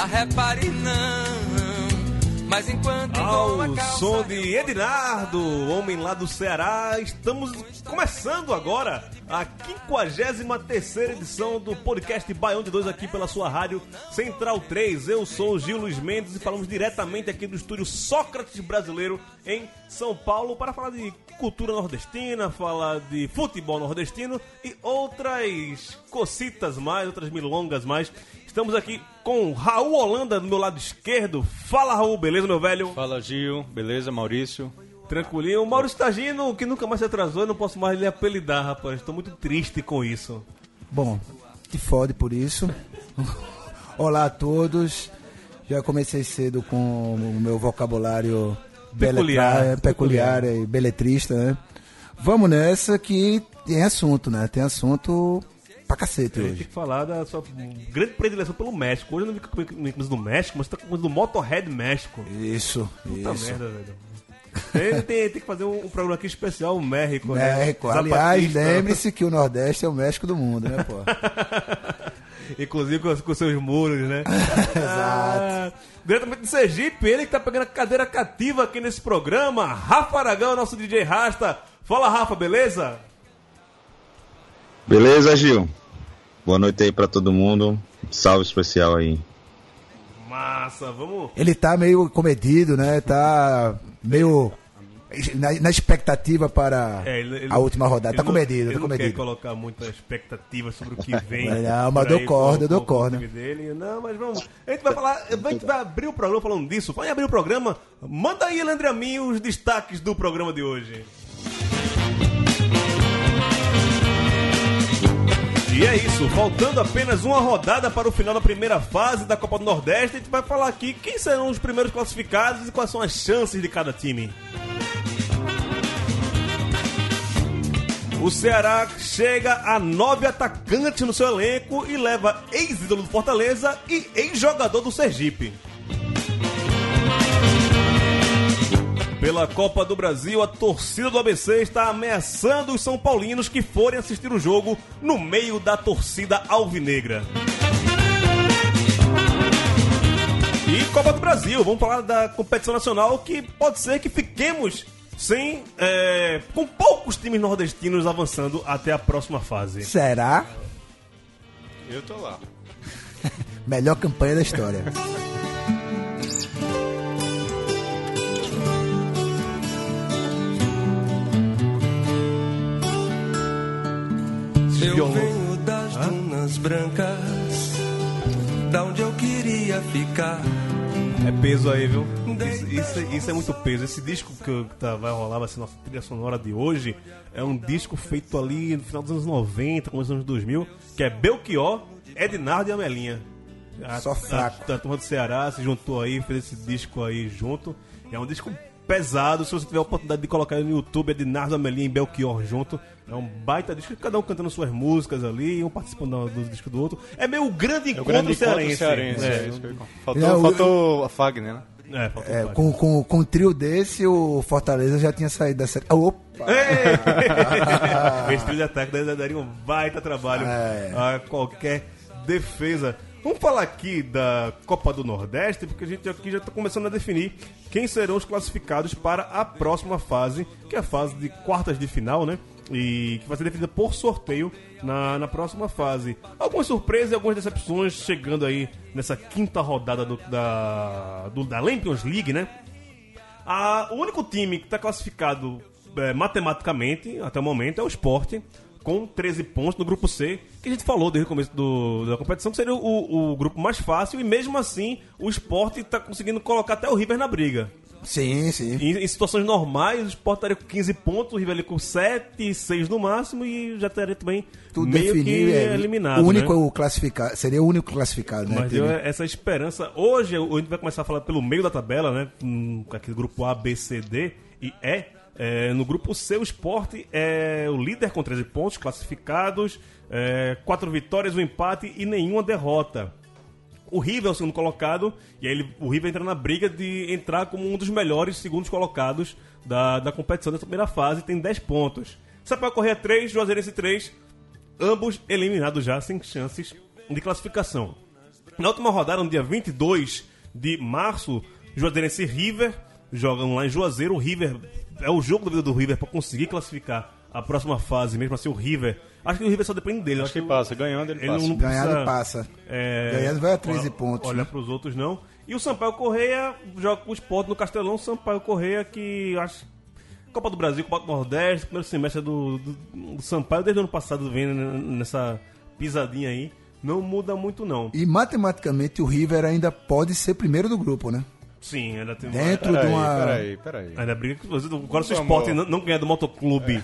Ah, repare não, mas enquanto Ao som de Ednardo, homem lá do Ceará, estamos começando agora a 53 edição do podcast Baião de Dois aqui pela sua rádio Central 3. Eu sou o Gil Luiz Mendes e falamos diretamente aqui do estúdio Sócrates Brasileiro em São Paulo para falar de cultura nordestina, falar de futebol nordestino e outras cocitas mais, outras milongas mais. Estamos aqui com Raul Holanda do meu lado esquerdo. Fala Raul, beleza meu velho? Fala Gil, beleza, Maurício? Tranquilinho. O Maurício Tagino, que nunca mais se atrasou, eu não posso mais lhe apelidar, rapaz. Estou muito triste com isso. Bom, te fode por isso. Olá a todos. Já comecei cedo com o meu vocabulário Peculiar. beletra- peculiar e beletrista, né? Vamos nessa que tem assunto, né? Tem assunto pra cacete Tem hoje. que falar da sua grande predileção pelo México. Hoje eu não vi com coisa do México, mas você tá com coisa do Motorhead México. Isso, Puta isso. merda, velho. Tem, tem, tem que fazer um, um programa aqui especial, o México. né? México. Aliás, Zapatista. lembre-se que o Nordeste é o México do mundo, né, pô? Inclusive com, com seus muros, né? Ah, diretamente de Sergipe, ele que tá pegando a cadeira cativa aqui nesse programa. Rafa Aragão, nosso DJ Rasta. Fala, Rafa, beleza? Beleza, Gil? Boa noite aí pra todo mundo. Salve especial aí. Massa, vamos. Ele tá meio comedido, né? Tá meio na, na expectativa para É, ele- ele- a última rodada. Tá comedido, ele tá não quer comedido. colocar muita expectativa sobre o que vem. Não, mas aí corda, com- eu dou com- com o corda. Dele. Não, mas vamos. A gente vai falar. A gente vai abrir o programa falando disso. Vai abrir o programa. Manda aí, Leandro a mim, os destaques do programa de hoje. E é isso, faltando apenas uma rodada para o final da primeira fase da Copa do Nordeste, a gente vai falar aqui quem serão os primeiros classificados e quais são as chances de cada time. O Ceará chega a nove atacantes no seu elenco e leva ex-ídolo do Fortaleza e ex-jogador do Sergipe. Pela Copa do Brasil, a torcida do ABC está ameaçando os São Paulinos que forem assistir o jogo no meio da torcida alvinegra. E Copa do Brasil, vamos falar da competição nacional que pode ser que fiquemos sem. é, com poucos times nordestinos avançando até a próxima fase. Será? Eu tô lá. Melhor campanha da história. Eu Violão. venho das dunas brancas, da onde eu queria ficar. É peso aí, viu? Isso, isso- isso é muito peso. Esse disco que, tá- vai rolar, vai ser nossa trilha sonora de hoje, é um disco feito ali no final dos anos 90, começo dos anos 2000, que é Belchior, Ednardo e Amelinha. A, Só fraco. A, a turma do Ceará se juntou aí, fez esse disco aí junto. É um disco pesado, se você tiver a oportunidade de colocar ele no YouTube, Ednardo, Amelinha e Belchior junto. É um baita disco, cada um cantando suas músicas ali, um participando do disco do outro. É meio o grande É encontro, grande encontro cearense. cearense. É. é falar. Faltou, a Fagner, né? É, É, com, com, com um trio desse, o Fortaleza já tinha saído da série. Ah, Opa! Esse trio de ataque daria- daria um baita trabalho É. a qualquer defesa. Vamos falar aqui da Copa do Nordeste, porque a gente aqui já está começando a definir quem serão os classificados para a próxima fase, que é a fase de quartas de final, né? E que vai ser definida por sorteio na, na próxima fase. Algumas surpresas e algumas decepções chegando aí nessa quinta rodada do, da, do, da Champions League, né? A- o único time que está classificado é, matematicamente, até o momento, é o Sport, com 13 pontos no grupo C, que a gente falou desde o começo do- da competição, que seria o, o grupo mais fácil, e mesmo assim o esporte está conseguindo colocar até o River na briga. Sim, sim. Em, em situações normais, o Sport estaria com 15 pontos, o River ali com 7, 6 no máximo e já estaria também Tudo meio definido. que é, eliminado. o único né? classificado. Seria o único classificado, né? Mas Teria- eu, essa esperança. Hoje a gente vai começar a falar pelo meio da tabela, né? Com aquele grupo A, B, C, D e E. É, no grupo C, o Sport é o líder com 13 pontos classificados, é, quatro vitórias, um empate e nenhuma derrota. O River é o segundo colocado, e aí ele- o River entra na briga de entrar como um dos melhores segundos colocados da, da competição dessa primeira fase, tem 10 pontos. Sampaio Correia 3, Juazeirense 3, ambos eliminados já, sem chances de classificação. Na última rodada, no dia 22 de março, Juazeirense e River jogam lá em Juazeiro. O River é o jogo da vida do River para conseguir classificar a próxima fase, mesmo assim o River. Acho que o River só depende dele. Acho que passa. Ganhando, ele, Ele passa. não Ganhado precisa, passa. é, Ganhando vai a 13 olha- pontos, Olha né? para os outros não. E o Sampaio Correia joga com o Sport no Castelão. Sampaio Correia que acho Copa do Brasil, Copa do Nordeste, primeiro semestre do, do, do Sampaio desde o ano passado vem nessa pisadinha aí. Não muda muito não. E matematicamente o River ainda pode ser primeiro do grupo, né? Sim, ainda tem Dentro de Peraí, uma. peraí, peraí. Ainda briga com você. Agora se o. Sport não, não ganhar do Motoclube.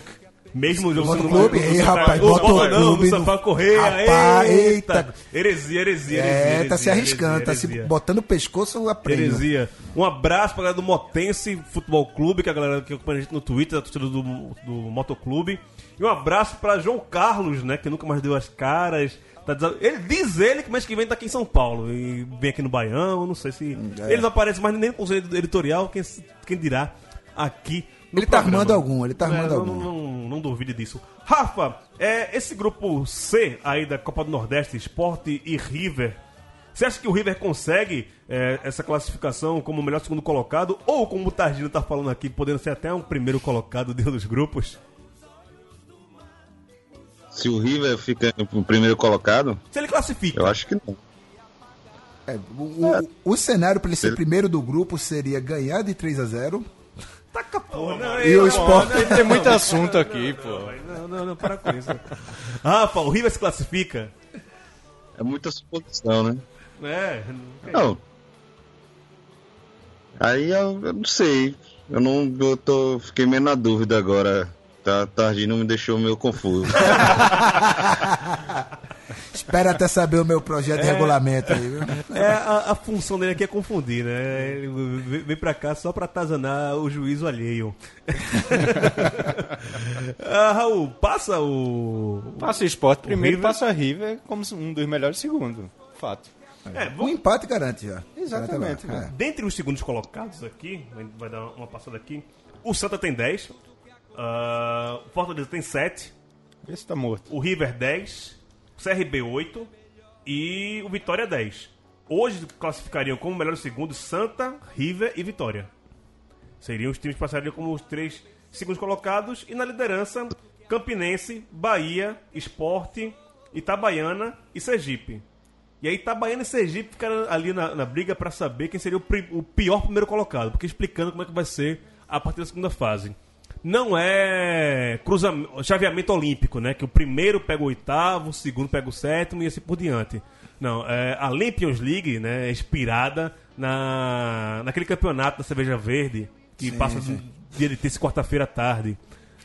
Mesmo o jogo Motoclube, sendo- ei, do rapaz, Sampaio- Ô, Motoclube não, do no- Sampaio Correia. Rapaz, eita. eita. Heresia, heresia, heresia. É, tá se heresia, arriscando, tá se botando o pescoço a prêmio. Heresia. Um abraço pra galera do Motense Futebol Clube, que é a galera que acompanha a gente no Twitter, a torcida do, do Motoclube. E um abraço pra João Carlos, né, que nunca mais deu as caras. Tá desa- ele diz ele que mês que vem tá aqui em São Paulo. E vem aqui no Baião, não sei se. é. Ele não aparece mais nem no conselho editorial, quem, quem dirá aqui. No Ele tá programa. armando algum, ele tá É, armando não, algum. Não, não, não duvide disso. Rafa, é, esse grupo C aí da Copa do Nordeste, Sport e River, você acha que o River consegue é, essa classificação como o melhor segundo colocado? Ou, como o Targino tá falando aqui, podendo ser até um primeiro colocado dentro dos grupos? Se o River fica o primeiro colocado, Se ele classifica. eu acho que não. É, o, o- o cenário para ele ser primeiro do grupo seria ganhar de 3 a 0 Taca porra, não, E o Sport. Tem muito assunto aqui, pô. Não, não, não, para com isso. Rafa, o River se classifica? É muita suposição, né? É, Não. Aí eu, eu não sei. Eu não eu tô, fiquei meio na dúvida agora. Tá, Tardinho me deixou meio confuso. Espera até saber o meu projeto de regulamento aí, viu? É, a, a função dele aqui é confundir, né? Ele vem- pra cá só pra atazanar o juízo alheio. ah, Raul, passa o. Passa o Sport primeiro, River. passa River como um dos melhores segundo. Fato. É, Um vamos- empate garante já. Exatamente, É. Dentre os segundos colocados aqui, a vai dar uma passada aqui. O Santa tem 10, o Fortaleza tem 7, Vê se tá morto. o River 10, o CRB 8 e o Vitória 10. Hoje classificariam como melhores segundos Santa, River e Vitória. Seriam os times que passariam como os três segundos colocados. E na liderança, Campinense, Bahia, Esporte, Itabaiana e Sergipe. E aí Itabaiana e Sergipe ficaram ali na, na briga para saber quem seria o, o pior primeiro colocado. Porque explicando como é que vai ser a partir da segunda fase. Não é cruzamento, chaveamento olímpico, né? Que o primeiro pega o oitavo, o segundo pega o sétimo e assim por diante. Não, é, a Lampions League, né, é inspirada na, naquele campeonato da Cerveja Verde, que passa dia de terça quarta-feira à tarde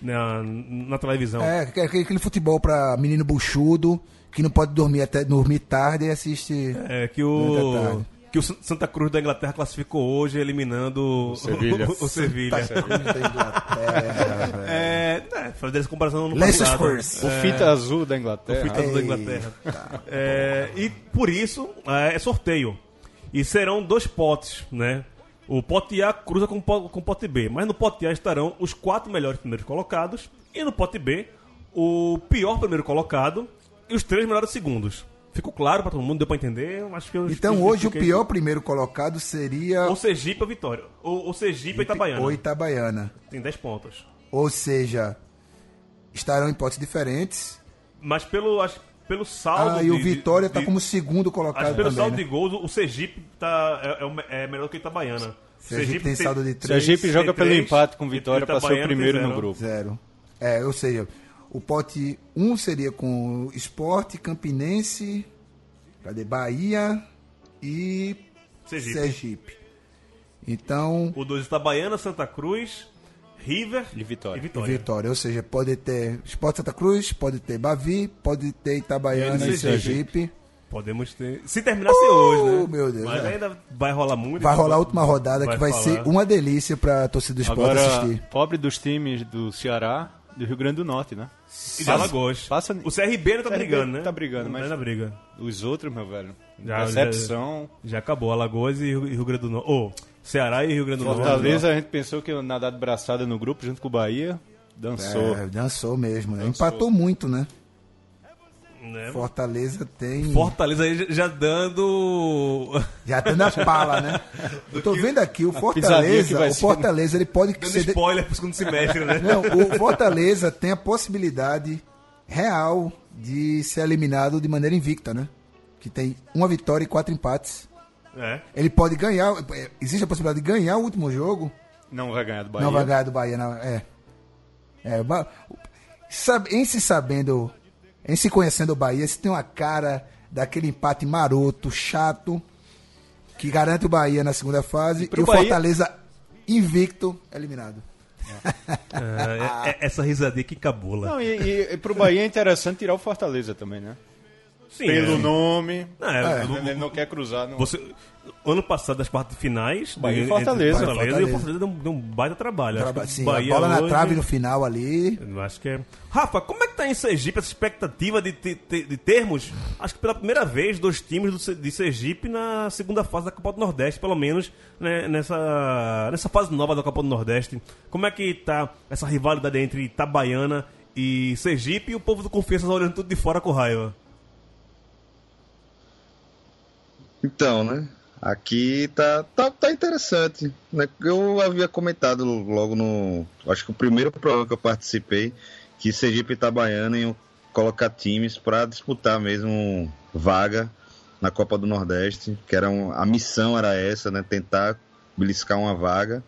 na, na televisão. É, aquele aquele futebol pra menino buchudo, que não pode dormir até dormir tarde e assiste. É, que o. que o San- Santa Cruz da Inglaterra classificou hoje eliminando o Sevilha. o, Sevilha. Da Inglaterra, velho. É, é, fazer essa comparação no Leicester passado. Spurs. O fita azul da Inglaterra. Fita azul da Inglaterra. É, e por isso é, é sorteio. E serão dois potes, né? O pote A cruza com, o com o pote B. Mas no pote A estarão os quatro melhores primeiros colocados. E no pote B, o pior primeiro colocado e os três melhores segundos. Ficou claro pra todo mundo? Deu pra entender? Eu Acho que eu Então hoje o pior primeiro colocado seria Ou Sergipe ou Vitória. Ou, ou Sergipe ou Itabaiana. o Itabaiana. Tem 10 pontos. Ou seja, estarão em potes diferentes. Mas pelo, acho, pelo saldo. Ah, e o de- de- Vitória está de- como segundo Acho colocado que pelo também. saldo né? de gols, o Sergipe tá, é, é é melhor que o Itabaiana. Sergipe tem saldo de 3, Sergipe joga pelo três, empate com Vitória para ser o primeiro no zero. grupo. zero. É, ou seja, O pote 1 seria com Esporte, Campinense, cadê? Bahia e Sergipe. Sergipe. Então, O 2 Itabaiana, Santa Cruz, River E Vitória. E Vitória. Vitória. Ou seja, pode ter Esporte Santa Cruz, pode ter Bavi, pode ter Itabaiana E e Sergipe. Sergipe. Podemos ter. Se terminasse hoje, né? Meu Deus, Mas é. ainda vai rolar muito. Vai rolar a última rodada Vai que vai falar. ser uma delícia pra torcida do esporte Agora, assistir. pobre dos times do Ceará, do Rio Grande do Norte, né? E de Alagoas. passa- O CRB não tá CRB brigando, né? tá brigando, Não mas- tá na briga. Os outros, meu velho. Já- Decepção. Já acabou. Alagoas e Rio Rio Grande do Norte. Ô, Ceará e Rio Grande do Norte. Fortaleza, a gente pensou que ia nadar de braçada no grupo junto com o Bahia. Dançou. É, dançou mesmo, né? Empatou muito, né? Né? Fortaleza tem. Fortaleza aí já dando. Já tá na pala, né? Eu tô vendo aqui, o Fortaleza, o. Fortaleza, ele pode dando ser. spoiler pro segundo semestre, né? Não, o Fortaleza tem a possibilidade real de ser eliminado de maneira invicta, né? Que tem uma vitória e quatro empates. É. Ele pode ganhar, é, existe a possibilidade de ganhar o último jogo, Não vai ganhar do Bahia. não vai ganhar do Bahia, não. É. É, sabe, em se sabendo, em se conhecendo o Bahia, se tem uma cara daquele empate maroto, chato, que garante o Bahia na segunda fase e, pro o Bahia- Fortaleza invicto eliminado. É, é- essa risadinha que cabula. Não, e, e, e pro Bahia é interessante tirar o Fortaleza também, né? Sim, Pelo é. nome. Não, é, Ele não quer cruzar. Não. Você, ano passado, das partes finais. Bahia e entre Fortaleza. Fortaleza, e o Fortaleza. Fortaleza deu um, deu um baita trabalho. Acho Traba- que Sim, Bahia a bola na hoje- trave no final ali. Acho que é. Rafa, como é que tá em Sergipe essa expectativa de, te- te- de termos, acho que pela primeira vez, dois times do de Sergipe na segunda fase da Copa do Nordeste, pelo menos né, nessa, nessa fase nova da Copa do Nordeste? Como é que tá essa rivalidade entre Itabaiana e Sergipe e o povo do Confiança tá olhando tudo de fora com raiva? Então, né? Aqui tá, tá, tá interessante. Né? Eu havia comentado logo no. Acho que o primeiro programa que eu participei, que Sergipe e Itabaiana iam colocar times para disputar mesmo vaga na Copa do Nordeste, que era um, a missão era essa, né? Tentar beliscar uma vaga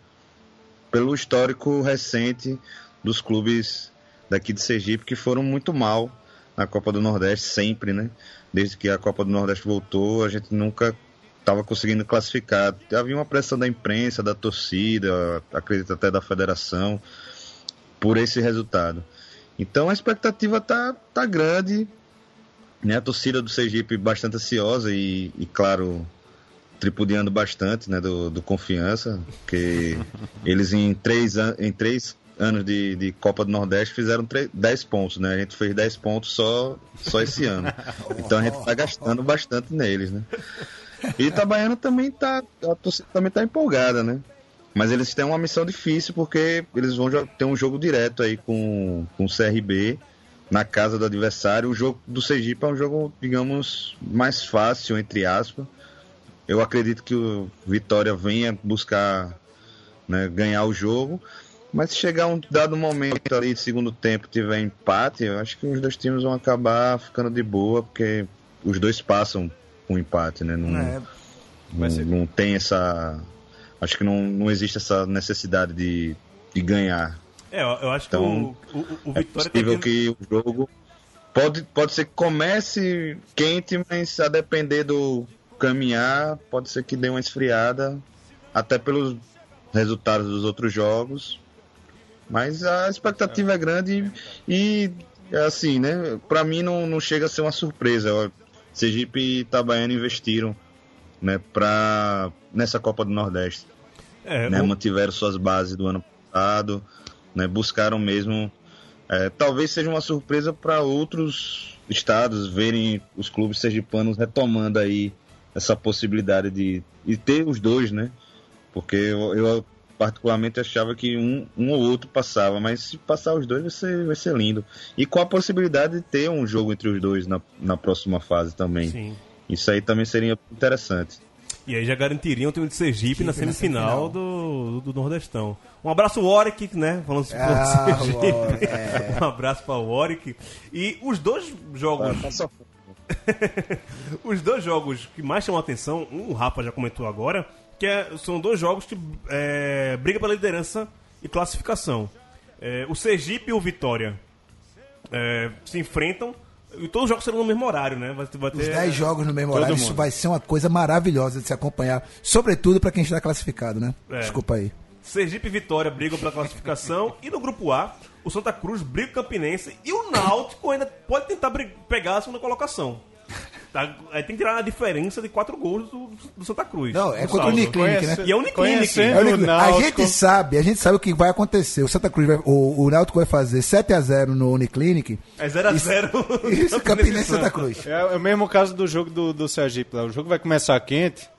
pelo histórico recente dos clubes daqui de Sergipe que foram muito mal na Copa do Nordeste sempre, né? Desde que a Copa do Nordeste voltou, a gente nunca estava conseguindo classificar. Havia uma pressão da imprensa, da torcida, acredito até da federação, por esse resultado. Então a expectativa tá, tá grande, né? A torcida do Sergipe bastante ansiosa e, e claro, tripudiando bastante, né? Do, do confiança, porque eles em três, em três anos de, de Copa do Nordeste fizeram tre- 10 pontos, né? A gente fez 10 pontos só, só esse ano. Então a gente tá gastando bastante neles, né? E Itabaiana também tá, a torcida também tá empolgada, né? Mas eles têm uma missão difícil porque eles vão ter um jogo direto aí com, com o CRB na casa do adversário. O jogo do Sergipe é um jogo, digamos, mais fácil, entre aspas. Eu acredito que o Vitória venha buscar né, ganhar o jogo. Mas se chegar um dado momento ali de segundo tempo tiver empate, eu acho que os dois times vão acabar ficando de boa, porque os dois passam com empate, né? Não, É, não, não tem essa. Acho que não, não existe essa necessidade de, de ganhar. É, eu, acho Então, que o, o, o É Vitória possível tá que o jogo pode, pode ser que comece quente, mas a depender do caminhar, pode ser que dê uma esfriada, até pelos resultados dos outros jogos. Mas a expectativa é grande e, e, assim, né? Pra mim não, não chega a ser uma surpresa. Sergipe e Itabaiana investiram né, pra, nessa Copa do Nordeste É, né, o- mantiveram suas bases do ano passado, né, buscaram mesmo. é, talvez seja uma surpresa para outros estados verem os clubes sergipanos retomando aí essa possibilidade de, de ter os dois, né? Porque eu, eu particularmente achava que um, um ou outro passava, mas se passar os dois vai ser, vai ser lindo. E com a possibilidade de ter um jogo entre os dois na, na próxima fase também. Sim. Isso aí também seria interessante. E aí já garantiriam o time de Sergipe na Sergipe na semifinal, do, do Nordestão. Um abraço, Warwick, né? Falando sobre Ah, Sergipe. É. Um abraço para o Warwick. E os dois jogos, os dois jogos que mais chamam a atenção, um o Rafa já comentou agora, que é- são dois jogos que é, briga pela liderança e classificação. É, o Sergipe e o Vitória. é, se enfrentam e todos os jogos serão no mesmo horário, né? Vai, vai Os ter 10 jogos no mesmo horário, isso vai ser uma coisa maravilhosa de se acompanhar. Sobretudo pra quem está classificado, né? É. Desculpa aí. Sergipe e Vitória brigam pela classificação e no grupo A, o Santa Cruz briga o Campinense e o Náutico ainda pode tentar pegar a segunda colocação. Tá? Aí tem que tirar a diferença de quatro gols do, do Santa Cruz. Não, é contra o. Uniclinic, né? E é Uniclinic. Conhecendo É o Uniclinic. o A gente sabe, a gente sabe o que vai acontecer. O Santa Cruz vai, o, o Náutico vai fazer 7x0 no Uniclinic. É 0x0. Isso, Campinense Santa Cruz. É, é o mesmo caso do jogo do, do Sergipe lá. O jogo vai começar quente.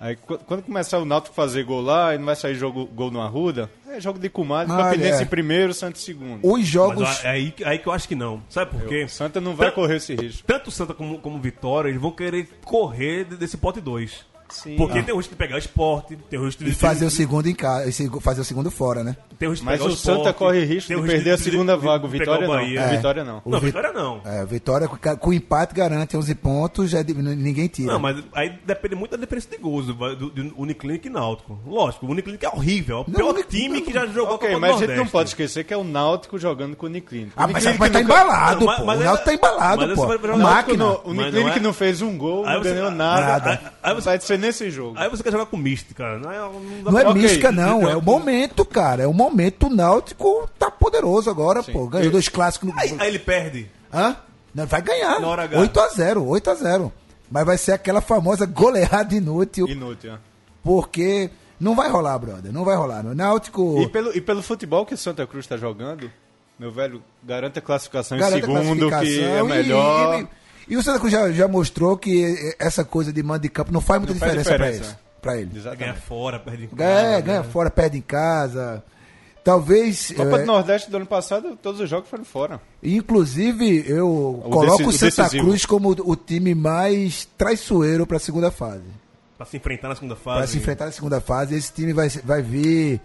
Aí qu- quando começar o Náutico fazer gol lá, e não vai sair jogo, gol no Arruda, é jogo de comadre, Ah, Campinense é. em primeiro, Santos em segundo. Os Mas jogos. é aí, aí que eu acho que não. Sabe por quê? O Santa não vai correr esse risco. Tanto o Santa como, como Vitória, eles vão querer correr de- desse pote 2. Sim. Porque tem o risco de pegar o esporte, tem o risco de E fazer o segundo em casa, e fazer o segundo fora, né? tem o risco de Mas pegar o Sport, Santa corre risco tem de o perder a segunda vaga. O de Vitória não. O Vitória não. Não, O Vi- Vitória não. É, Vitória com, com empate garante 11 pontos, já de- ninguém tira. Não, mas aí depende muito da diferença de gols do, do, do Uniclinic e Náutico. Lógico, o Uniclinic é horrível. É o Não, pior time que já jogou Ok, a Copa mas a do gente não Nordeste. pode esquecer que é o Náutico jogando com o Uniclinic. Ah, mas, mas tá embalado, Não, pô. o Náutico tá aí- embalado, pô. A o máquina. Não, o Uniclinic não é- não fez um gol, não ganhou nada. Aí, você, Vai nesse jogo. aí você quer jogar com mística. Não é, não dá Não é pra- mística, não. É o momento, cara. É o momento. O Náutico tá poderoso agora, pô. Ganhou dois clássicos no. Aí, aí ele perde. Hã? Não, vai ganhar. Na hora H. 8x0, 8x0. Mas vai ser aquela famosa goleada inútil, Inútil. é. porque não vai rolar, brother. Não vai rolar. O Náutico E pelo, e pelo futebol que o Santa Cruz está jogando, meu velho, garante a classificação em garante a segundo, que é classificação e- melhor. E, e o Santa Cruz já, já mostrou que essa coisa de mando de campo não faz muita Não diferença, pra diferença. eles. Pra ele. Ganha fora, perde em casa. É, né? ganha fora, perde em casa. Talvez. Copa é, do Nordeste do ano passado, todos os jogos foram fora. Inclusive, eu coloco o deci- o Santa decisivo. Cruz como o time mais traiçoeiro para a segunda fase. Pra se enfrentar na segunda Para fase. se enfrentar na segunda fase, esse time vai, vai vir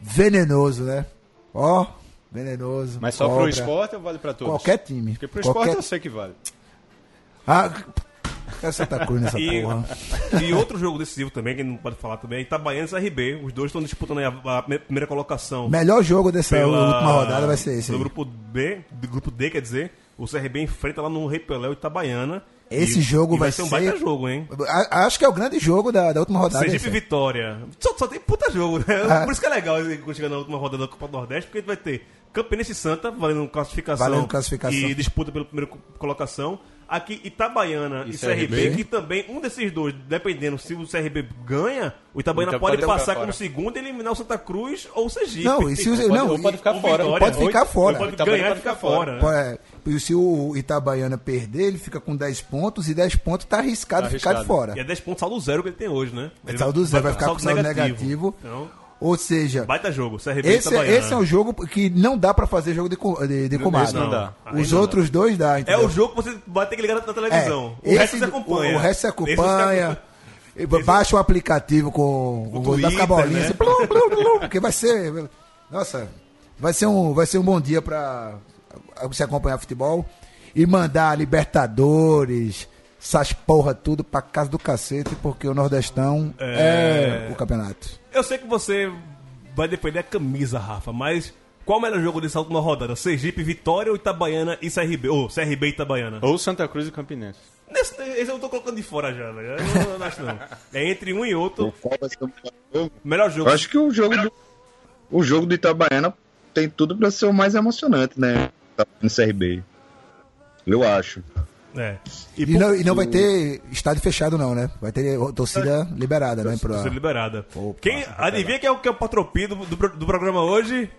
venenoso, né? Ó, venenoso. Mas só cobra. pro esporte ou vale pra todos? Qualquer time. Porque pro Qualquer... esporte eu sei que vale. Ah, é Santa Cruz nessa E, porra. e outro jogo decisivo também, que não pode falar também, é Itabaiana e CRB. Os dois estão disputando aí a, a primeira colocação. Melhor jogo dessa pela- última rodada vai ser esse. No aí. grupo B, do grupo D, quer dizer, o CRB enfrenta lá no Rei Pelé o Itabaiana. Esse E- jogo e vai ser um baita jogo, hein? A- Acho que é o grande jogo da, da última rodada. Sergipe. Vitória. Só, só tem puta jogo, né? Ah. Por isso que é legal chegar na última rodada da Copa do Nordeste, porque a gente vai ter Campinense e Santa valendo classificação, Valendo classificação. e disputa pela primeira co- colocação. Aqui Itabaiana e, E CRB, CRB. que também, um desses dois, dependendo se o CRB ganha, o Itabaiana pode pode passar como segundo e eliminar o Santa Cruz ou o Sergipe. Não, e se o- não, ou pode ficar fora. Vitória, Pode ficar fora. Pode Itabaiana ganhar e pode ficar fora. fora. Pô, é, e se o Itabaiana perder, ele fica com 10 pontos e 10 pontos tá arriscado Tá ficar de arriscado. fora. E é 10 pontos saldo zero que ele tem hoje, né? Ele Saldo zero, vai ficar com saldo negativo. Então, Ou seja, baita jogo, CRB esse, Itabaiana. esse é um jogo que não dá pra fazer jogo de, de, de comadre. não dá. Os Aí não outros dois dá, É entendeu? o jogo que você vai ter que ligar na, televisão. É, o resto você acompanha. O, o resto você acompanha. Baixa o aplicativo com O o gol da Twitter, bolinha, né? assim, plum, plum, plum, porque vai ser. Nossa, vai ser um, vai ser um bom dia pra você acompanhar futebol e mandar Libertadores, essas porra tudo pra casa do cacete, porque o Nordestão é, É. o campeonato. Eu sei que você vai defender a camisa, Rafa, mas qual o melhor jogo dessa última rodada? Sergipe, Vitória ou Itabaiana e CRB? Ou CRB e Itabaiana? Ou Santa Cruz e Campinense. Nesse, esse eu tô colocando de fora já, velho. Eu não, acho não. É entre um e outro. Qual vai ser o melhor jogo? Melhor jogo. Eu acho que o jogo do, o jogo do Itabaiana tem tudo pra ser o mais emocionante, né? Tá no CRB. Eu acho. É. E, por- não, e não vai ter estádio fechado, não, né? Vai ter torcida liberada, né? Pra... Ser liberada. Opa, Quem, adivinha quem é o que é o patropi do, do, do programa hoje?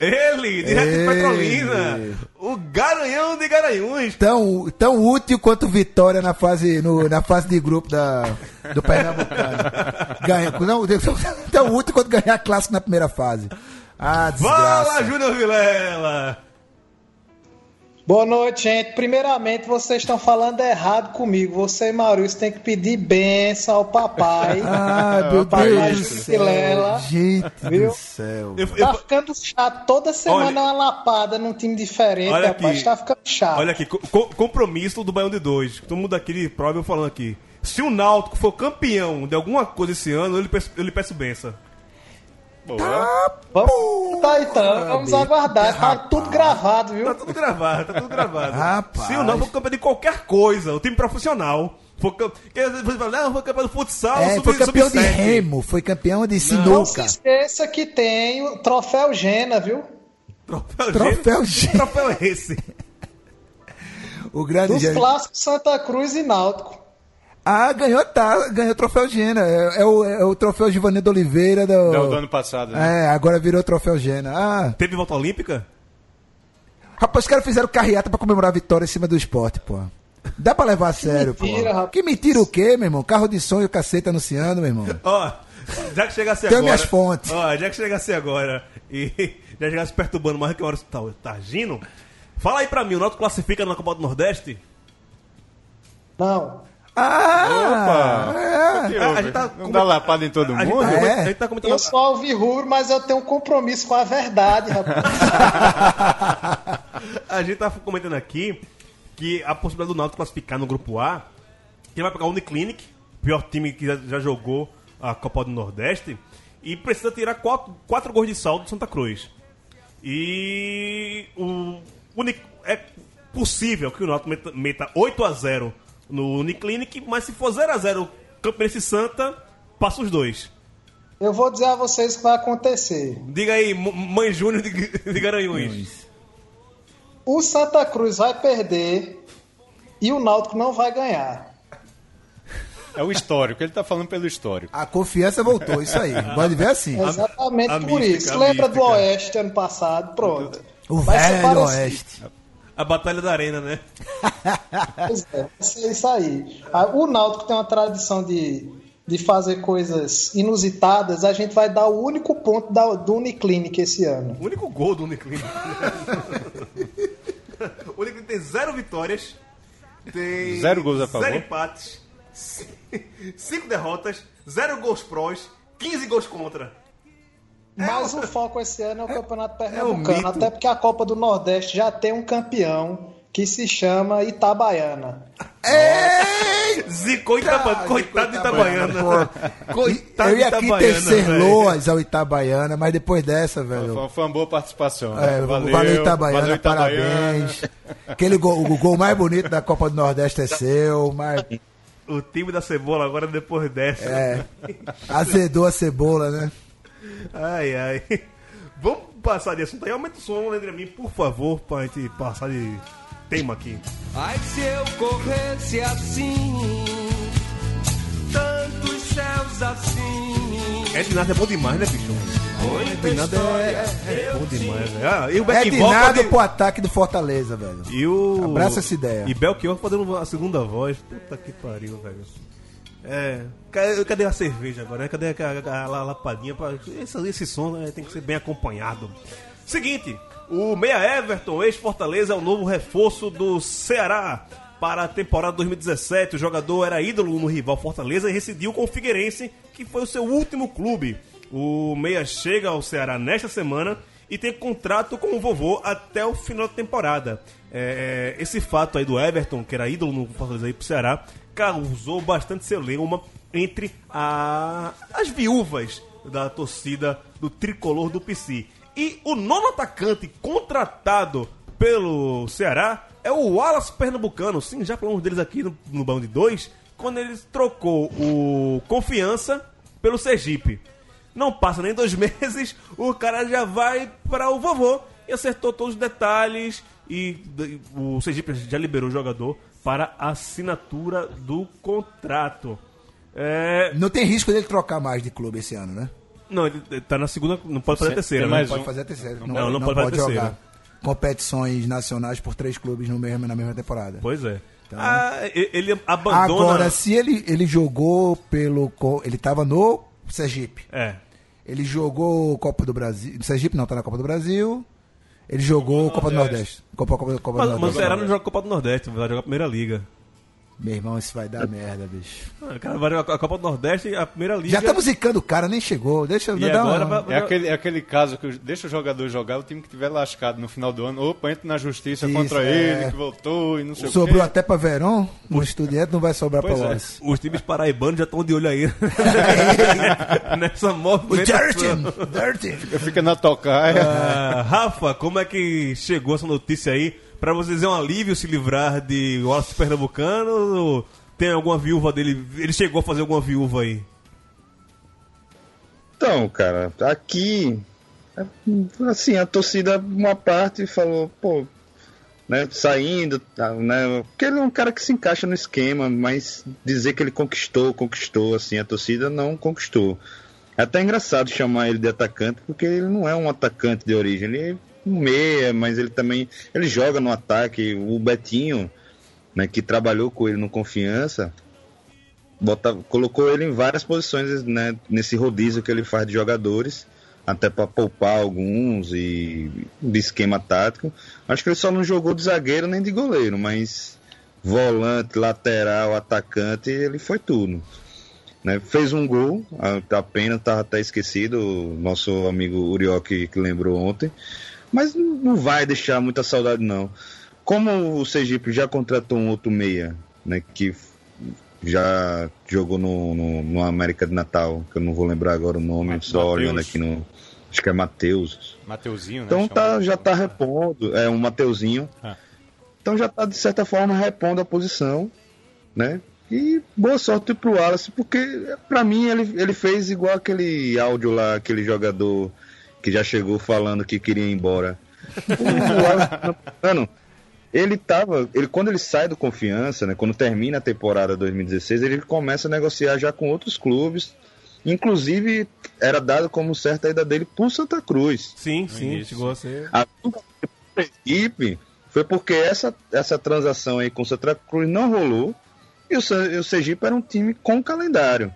Ele, direto de. Petrolina. O Garanhão de Garanhuns. tão, tão útil quanto Vitória na fase, no- na fase de grupo da, do Pernambucano. Ganha, não, tão útil quanto ganhar clássico na primeira fase. Ah, Fala, desgraça. Júnior Vilela. Boa noite, gente. Primeiramente, vocês estão falando errado comigo. Você e Maurício tem que pedir benção ao papai. Ah, meu Papai Deus do céu. Gente viu? do céu. Eu- Tá eu- ficando chato. Toda semana Olha- uma lapada num time diferente, Olha rapaz. aqui. Tá ficando chato. Olha aqui, co- co- compromisso do Baião de Dois. Todo mundo aqui de prova eu falando aqui. Se o Náutico for campeão de alguma coisa esse ano, eu lhe peço, eu lhe peço benção. Vamos tá então, vamos aguardar. Tá rapaz. tudo gravado, viu? Tá tudo gravado, tá tudo gravado. Rapaz. Se o não for campeão de qualquer coisa, o time profissional. Fala, não, foi campeão do futsal, É, sub- foi campeão de remo, foi campeão de Não se sinuca. esqueça que tem o troféu Gena, viu? Troféu, Troféu G. G. Que troféu é esse? O grande Dos Gênio. clássicos Santa Cruz e Náutico. Ah, ganhou, tá, ganhou o troféu Gena. É, é o, é o troféu Givanildo Oliveira do. Do, do ano passado, né? É, agora virou o troféu Gena. Ah, Teve volta olímpica? rapaz, os caras fizeram carreata pra comemorar a vitória em cima do esporte, pô. Dá pra levar a sério, mentira, pô. rapaz. Que mentira o quê, meu irmão? Carro de som e o cacete anunciando, meu irmão. Ó, já que chegasse agora. minhas fontes. Ó, já que chegasse agora e já chegasse perturbando mais que hora tá, tá agindo. Fala aí pra mim, o Náutico classifica na Copa do Nordeste? Não. Ah! Opa! é. O A- a gente tá Não com- dá lapada em todo A gente, mundo? tá, É. a gente tá comentando. Eu sou alvirrubro, mas eu tenho um compromisso com a verdade, rapaz. A gente tá comentando aqui que a possibilidade do Náutico classificar no grupo A, que vai pegar o Uniclinic, pior time que já, já jogou a Copa do Nordeste, e precisa tirar quatro, quatro gols de saldo do Santa Cruz. E o Uni- é possível que o Náutico meta, meta 8 a 0 no Uniclinic, mas se for 0 a 0 Campinense e Santa, passa os dois. Eu vou dizer a vocês o que vai acontecer. Diga aí, Mãe Júnior de, de Garanhuns. O Santa Cruz vai perder e o Náutico não vai ganhar. É o histórico, ele tá falando pelo histórico. A confiança voltou, isso aí. Pode ver assim. Exatamente a por mística, isso. Lembra do mística. Oeste ano passado? Pronto. O Vai velho oeste. A Batalha da Arena, né? Pois é, vai ser isso aí. Ah, O Náutico tem uma tradição de, de fazer coisas inusitadas. A gente vai dar o único ponto da, do Uniclinic esse ano. O único gol do Uniclinic. o Uniclinic tem zero vitórias. Tem Zero gols a favor. Zero empates. Cinco derrotas. Zero gols prós. 15 gols contra. Mas o foco esse ano é o Campeonato mito. Pernambucano. até porque a Copa do Nordeste já tem um campeão que se chama Itabaiana. Zicou Itabaiana. Coitado de Itabaiana. Coitado eu ia aqui tecer loas ao Itabaiana, mas depois dessa, velho. Foi, foi uma boa participação. É, né? valeu, Itabaiana, valeu, Itabaiana. parabéns. Aquele gol, o gol mais bonito da Copa do Nordeste é seu, mas O time da cebola agora depois dessa. é, azedou a cebola, né? Ai, ai. Vamos passar de assunto aí. Aumenta o som, Leandro, mim, por favor, pra gente passar de tema aqui. Ai, se eu corresse assim, tantos céus assim. Ednardo é bom demais, né, bicho? Ednardo é, é bom demais, velho. Ah, e o É pode- pro ataque do Fortaleza, velho. E o. Abraça essa ideia. E Belchior fazendo a segunda voz. Puta que pariu, velho. É. ca- Cadê a cerveja agora? né? Cadê a, a, a, a lapadinha? Esse, esse som né, tem que ser bem acompanhado. Seguinte, o Meia Everton, ex-Fortaleza, é o novo reforço do Ceará. Para a temporada 2017, o jogador era ídolo no rival Fortaleza e residiu com o Figueirense, que foi o seu último clube. O Meia chega ao Ceará nesta semana e tem contrato com o vovô até o final da temporada. É, esse fato aí do Everton, que era ídolo no Fortaleza aí pro Ceará, causou bastante celeuma entre a- as viúvas da torcida do tricolor do PC. E o nono atacante contratado pelo Ceará é o Wallace Pernambucano. Sim, já falamos deles aqui no, no Bão de Dois, quando ele trocou o Confiança pelo Sergipe. Não passa nem dois meses, o cara já vai para o vovô e acertou todos os detalhes. E o Sergipe já liberou o jogador para assinatura do contrato. É, Não tem risco dele trocar mais de clube esse ano, né? não, ele tá na segunda, não pode fazer a terceira. né? mais Pode um. fazer a terceira. Não, Não, não não pode fazer pode, a terceira. jogar competições nacionais por três clubes no mesmo, na mesma temporada. Pois é. Ah, e- ele abandona. Agora, se ele, ele jogou pelo. Ele tava no Sergipe. É. Ele jogou Copa do Brasil. Sergipe não tá na Copa do Brasil. Ele jogou Copa do Nordeste. Copa, Copa, Copa Mas, do mas o Nordeste. Ceará não joga Copa do Nordeste, vai jogar a primeira liga. Meu irmão, isso vai dar merda, bicho. Ah, Cara, vai- a Copa do Nordeste, a primeira liga. Já estamos zicando o cara, nem chegou. Deixa eu dar agora uma... É aquele, é aquele caso que o- deixa o jogador jogar, o time que tiver lascado no final do ano, opa, entra na justiça Isso, contra é. ele, que voltou e não sei Sobrou o quê. até pra Verão, no estudiante não vai sobrar Pois pra é. Wallace. Os times paraibanos já estão de olho aí. Nessa O movimentação. Dirty! Dirty! Fica na tocaia. Ah, Rafa, como é que chegou essa notícia aí? Pra vocês é um alívio se livrar de Wallace Pernambucano? Ou tem alguma viúva dele? Ele chegou a fazer alguma viúva aí? Então, cara, aqui, assim, a torcida, uma parte falou, pô, né, saindo, tá, né, porque ele é um cara que se encaixa no esquema, mas dizer que ele conquistou, conquistou, assim, a torcida não conquistou. É até engraçado chamar ele de atacante, porque ele não é um atacante de origem, ele um meia, mas ele também, ele joga no ataque, o Betinho, né, que trabalhou com ele no Confiança, bota, colocou ele em várias posições né, nesse rodízio que ele faz de jogadores, até para poupar alguns e de esquema tático. Acho que ele só não jogou de zagueiro nem de goleiro, mas volante, lateral, atacante, ele foi tudo. Né? Fez um gol, a, a pena estava até esquecido, o nosso amigo Urioque que lembrou ontem, mas não vai deixar muita saudade não. Como o Sergipe já contratou um outro meia, né, que já jogou no, no, no América de Natal, que eu não vou lembrar agora o nome, Ma- só Mateus. olhando aqui no. Acho que é Matheus. Mateuzinho, né? Então tá, já tá repondo, é um Mateuzinho. Ah. Então já tá de certa forma repondo a posição, né? E boa sorte pro Wallace, porque pra mim ele, ele fez igual aquele áudio lá, aquele jogador que já chegou falando que queria ir embora. O mano, ele tava, ele quando ele sai do Confiança, né, quando termina a temporada 2016, ele começa a negociar já com outros clubes. Inclusive era dado como certa a ida dele pro Santa Cruz. Sim, sim, Isso. chegou a ser. A equipe foi porque essa, essa transação aí com o Santa Cruz não rolou e o, e o Sergipe era um time com calendário,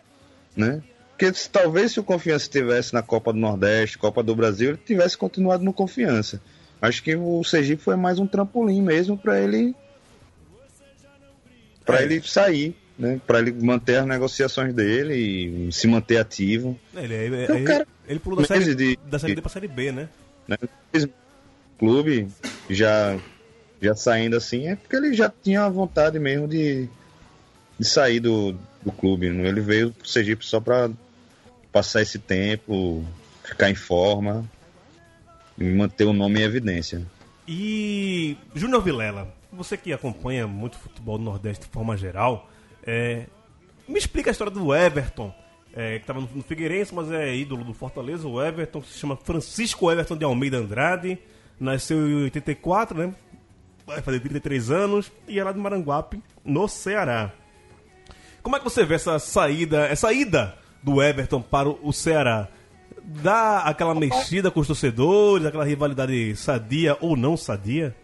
né? Porque se- talvez se o Confiança estivesse na Copa do Nordeste, Copa do Brasil, ele tivesse continuado no Confiança. Acho que o Sergipe foi mais um trampolim mesmo para ele para É. ele sair, né? Para ele manter as negociações dele e se manter ativo. Ele, ele, Então, ele- cara, ele pulou da série, de- da série D pra série B, né? né? Clube já já saindo assim é porque ele já tinha a vontade mesmo de, de sair do, do clube. né? Ele veio pro Sergipe só para passar esse tempo, ficar em forma e manter o nome em evidência. E Júnior Vilela, você que acompanha muito futebol do Nordeste de forma geral, é, me explica a história do Everton, é, que estava no, no Figueirense, mas é ídolo do Fortaleza. O Everton se chama Francisco Everton de Almeida Andrade, nasceu em 84, né? Vai fazer 33 anos e é lá de Maranguape, no Ceará. Como é que você vê essa saída, essa ida do Everton para o Ceará? Dá aquela mexida com os torcedores, aquela rivalidade sadia ou não sadia?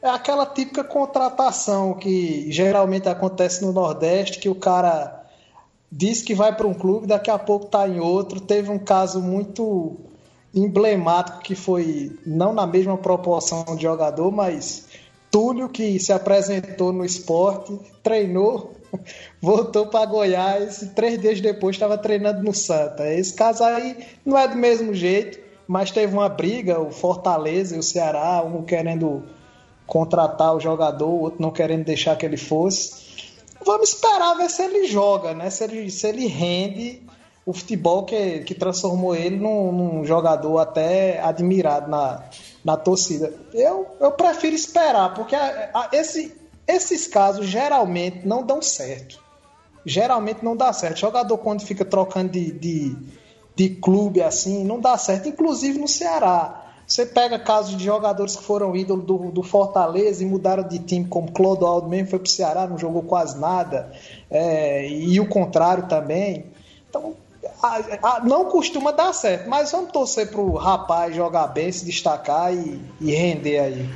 É aquela típica contratação que geralmente acontece no Nordeste, que o cara diz que vai para um clube, daqui a pouco tá em outro. Teve um caso muito emblemático que foi não na mesma proporção de jogador, mas Túlio que se apresentou no esporte, treinou, voltou para Goiás e três dias depois estava treinando no Santa. Esse caso aí não é do mesmo jeito, mas teve uma briga, o Fortaleza e o Ceará, um querendo contratar o jogador, o outro não querendo deixar que ele fosse. Vamos esperar ver se ele joga, né? Se ele, se ele rende o futebol que, que transformou ele num, num jogador até admirado na, na torcida. Eu, eu prefiro esperar, porque a- a- esse, esses casos geralmente não dão certo. Geralmente não dá certo. Jogador quando fica trocando de, de, de clube assim, não dá certo. Inclusive no Ceará. Você pega casos de jogadores que foram ídolos do, do Fortaleza e mudaram de time, como Clodoaldo mesmo foi pro Ceará, não jogou quase nada. É, e o contrário também. Então, a- a- não costuma dar certo, mas vamos torcer pro rapaz jogar bem, se destacar e, e render aí.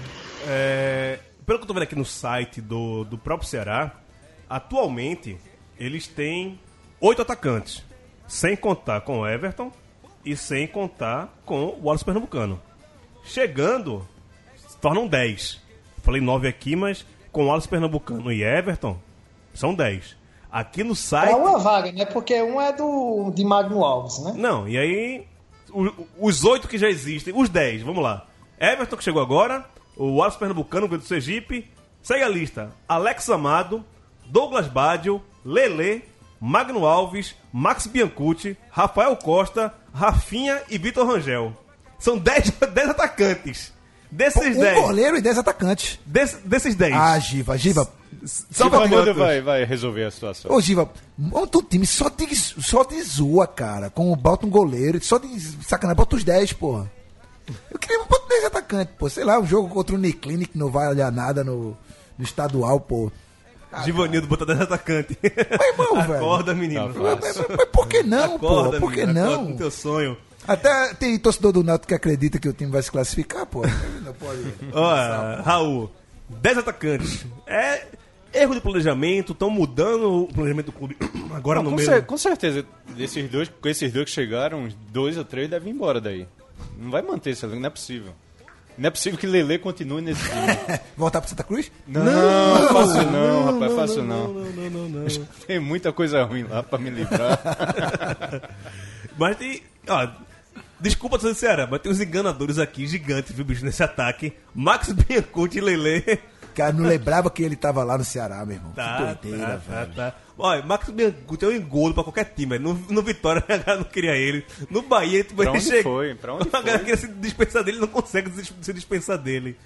É, pelo que eu tô vendo aqui no site do, do próprio Ceará, atualmente eles têm oito atacantes, sem contar com o Everton e sem contar com o Wallace Pernambucano. Chegando, se tornam 10. Falei 9 aqui, mas com Wallace Pernambucano e Everton, são 10. Aqui no É site. uma vaga, né? Porque um é do de Magno Alves, né? Não, e aí. o- os oito que já existem, os 10, vamos lá. Everton, que chegou agora, o Wallace Pernambucano, do Sergipe. Segue a lista: Alex Amado, Douglas Badio, Lele, Magno Alves, Max Biancucci, Rafael Costa, Rafinha e Vitor Rangel. São 10 10 atacantes. Desses Um 10. goleiro e 10 atacantes. Desse- desses 10. Ah, Giva, Giva. salva Givanildo quantos? vai, vai resolver a situação. Ô, Giva, monta um time só de, só de zoa, cara. Com, bota um goleiro, só de sacanagem, bota os 10, porra. Eu queria botar 10 atacantes, pô. Sei lá, um jogo contra o Uniclinic que não vai olhar nada no, no estadual, pô. Givanildo botar 10 atacantes. Mas, irmão, velho. Acorda, menino. Mas, mas- mas por que não, Acorda, pô? Por que menino, acorda não? no teu sonho. Até tem torcedor do Náutico que acredita que o time vai se classificar, pô. Não pode. Ó, Raul, 10 atacantes. É erro de planejamento, estão mudando o planejamento do clube agora Não, no com, meio. cer- com certeza, desses dois, com esses dois que chegaram, uns dois ou três devem ir embora daí. Não vai manter esse elenco, não é possível. Não é possível que Lele continue nesse time. Voltar pro Santa Cruz? Não, não, fácil não, rapaz, fácil não. Não, não, não, não. Tem muita coisa ruim lá pra me livrar. Mas tem. Ó, desculpa ser sincera, mas tem uns enganadores aqui gigantes, viu, bicho, nesse ataque. Max Biancucci e Lele. Cara, não lembrava que ele tava lá no Ceará, meu irmão. Tá, que doideira, tá, velho. tá, tá. Olha, Max Biancucci é um engodo pra qualquer time. No, no Vitória a galera não queria ele. No Bahia, tu Pra ele onde chega- foi? Pra onde A galera foi? queria se dispensar dele não consegue se- dispensar dele.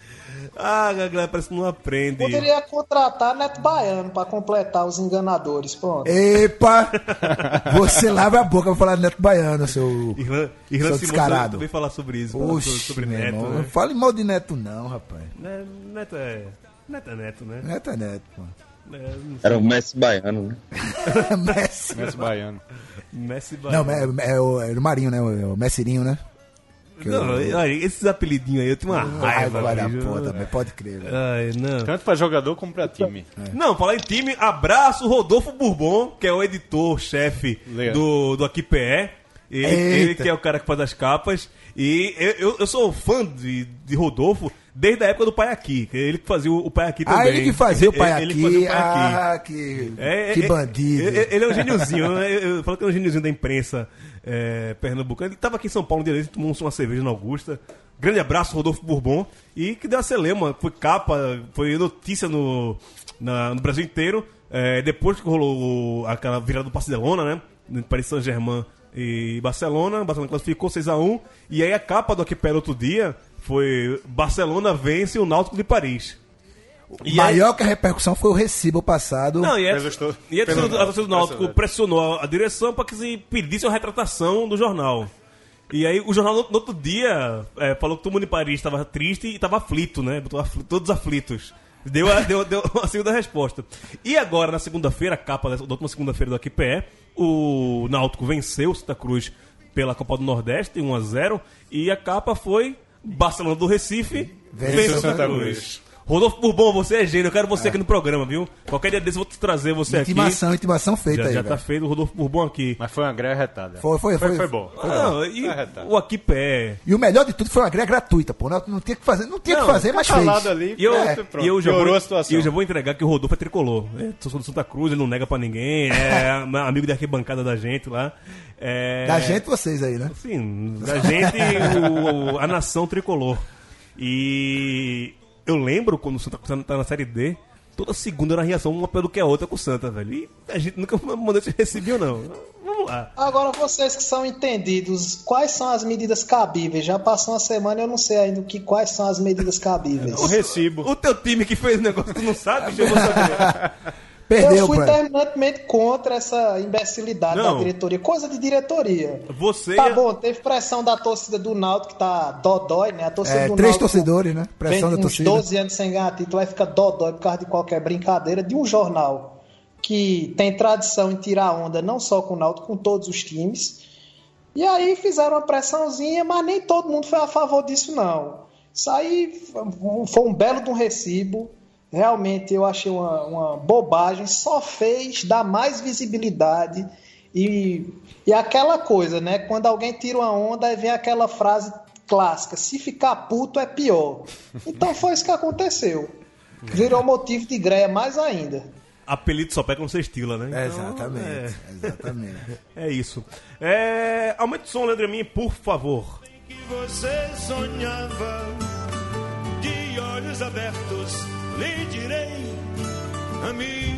Ah, a galera parece que não aprende. Poderia contratar Neto Baiano pra completar os enganadores. Pronto. Epa! Você lava a boca pra falar Neto Baiano, seu. Irlan, Irlan Seu descarado. também falar sobre isso. Oxi, sobre meu Neto, irmão. né? Não fale mal de Neto, não, rapaz. Né, Neto é. Neto é Neto, né? Neto é Neto, pô. É, não. Era o Messi baiano, né? Messi. Messi baiano. Messi Não, Baiano. é, é o, é o Marinho, né? O, o Messirinho, né? que Não, eu- olha, esses apelidinhos aí eu tenho uma raiva. Raiva da porra também, pode crer, velho. Ai, não. Tanto pra jogador como pra time. Não, falar em time, abraço Rodolfo Bourbon, que é o editor-chefe do, do Aqui PE. Ele, ele que é o cara que faz as capas. E eu, eu, sou fã de, de Rodolfo desde a época do Pai Aqui. que Ele que fazia o, Pai Aqui também. Ah, ele que fazia o pai Ele aqui. que fazia o Pai Aqui. Ah, que, É, que é, bandido. é, Ele é um geniozinho. né? Eu, eu falo que é um geniozinho da imprensa é, pernambucana. Ele estava aqui em São Paulo desses, tomou uma cerveja na Augusta. Grande abraço, Rodolfo Bourbon. E que deu a celema. Foi capa, foi notícia no, na- no Brasil inteiro. É, depois que rolou aquela virada do Barcelona, né? No Paris Saint-Germain e Barcelona. Barcelona classificou 6x1. E aí a capa do Aquipé outro dia foi Barcelona vence o Náutico de Paris. E aí- Maior que a repercussão foi o recibo passado. não, e, é, e a, torcida, do- a Náutico Náutico. pressionou a, a direção para que se pedisse a retratação do jornal. E aí o jornal no, no outro dia é, falou que todo mundo em Paris estava triste e estava aflito, né? Todos aflitos. Deu a, deu, deu a segunda resposta. E agora, na segunda-feira, a capa da última segunda-feira do Aquipé, o Náutico venceu o Santa Cruz pela Copa do Nordeste, 1x0, e a capa foi Barcelona do Recife Venceu venceu o Santa Santa Cruz. Cruz. Rodolfo Bourbon, você é gênio, eu quero você aqui no programa, viu? Qualquer dia desse eu vou te trazer você intimação, aqui. intimação feita Já, aí, já velho. tá feito o Rodolfo Bourbon aqui. Mas foi uma greia retada. Foi, foi, foi. Foi, foi bom. Foi Não, bom. e o Aquipé. E o melhor de tudo foi uma greia gratuita, pô. Não, não tinha que fazer, não tinha Não, que fazer, mas fez. Ali, E eu, pronto. e eu já Piorou vou, a situação. e eu já vou entregar que o Rodolfo é tricolor. É, sou do Santa Cruz, ele não nega pra ninguém, é amigo da arquibancada da gente lá. É, Da gente, vocês aí, né? Sim, da gente, o- a nação tricolor. E eu lembro quando o Santa Cruz tá na Série D, toda segunda era reação uma pelo que a outra com o Santa, velho. E a gente nunca mandou esse recebido, não. Vamos lá. Agora, vocês que são entendidos, quais são as medidas cabíveis? Já passou uma semana e eu não sei ainda o que, quais são as medidas cabíveis. O recibo. O teu time que fez o negócio, tu não sabe? Deixa eu vou saber. Perdeu, eu fui terminantemente contra essa imbecilidade Não. da diretoria. Coisa de diretoria. Você. Tá bom, teve pressão da torcida do Náutico, que tá dodói, né? A torcida É, do três Náutico torcedores, né? Pressão da uns torcida. 12 anos sem ganhar título, aí fica dodói por causa de qualquer brincadeira de um jornal que tem tradição em tirar onda não só com o Náutico, com todos os times. E aí fizeram uma pressãozinha, mas nem todo mundo foi a favor disso, não. Isso aí foi um belo de um recibo. Realmente eu achei uma, uma bobagem, só fez dar mais visibilidade. E, e aquela coisa, né? Quando alguém tira uma onda, aí vem aquela frase clássica: se ficar puto é pior. Então foi isso que aconteceu. Virou motivo de greia mais ainda. Apelido só pega não ser estila, né? Então, exatamente, exatamente. É, é isso. É, aumente o som, Leandro Amin, por favor. que você sonhava. De olhos abertos, lhe direi.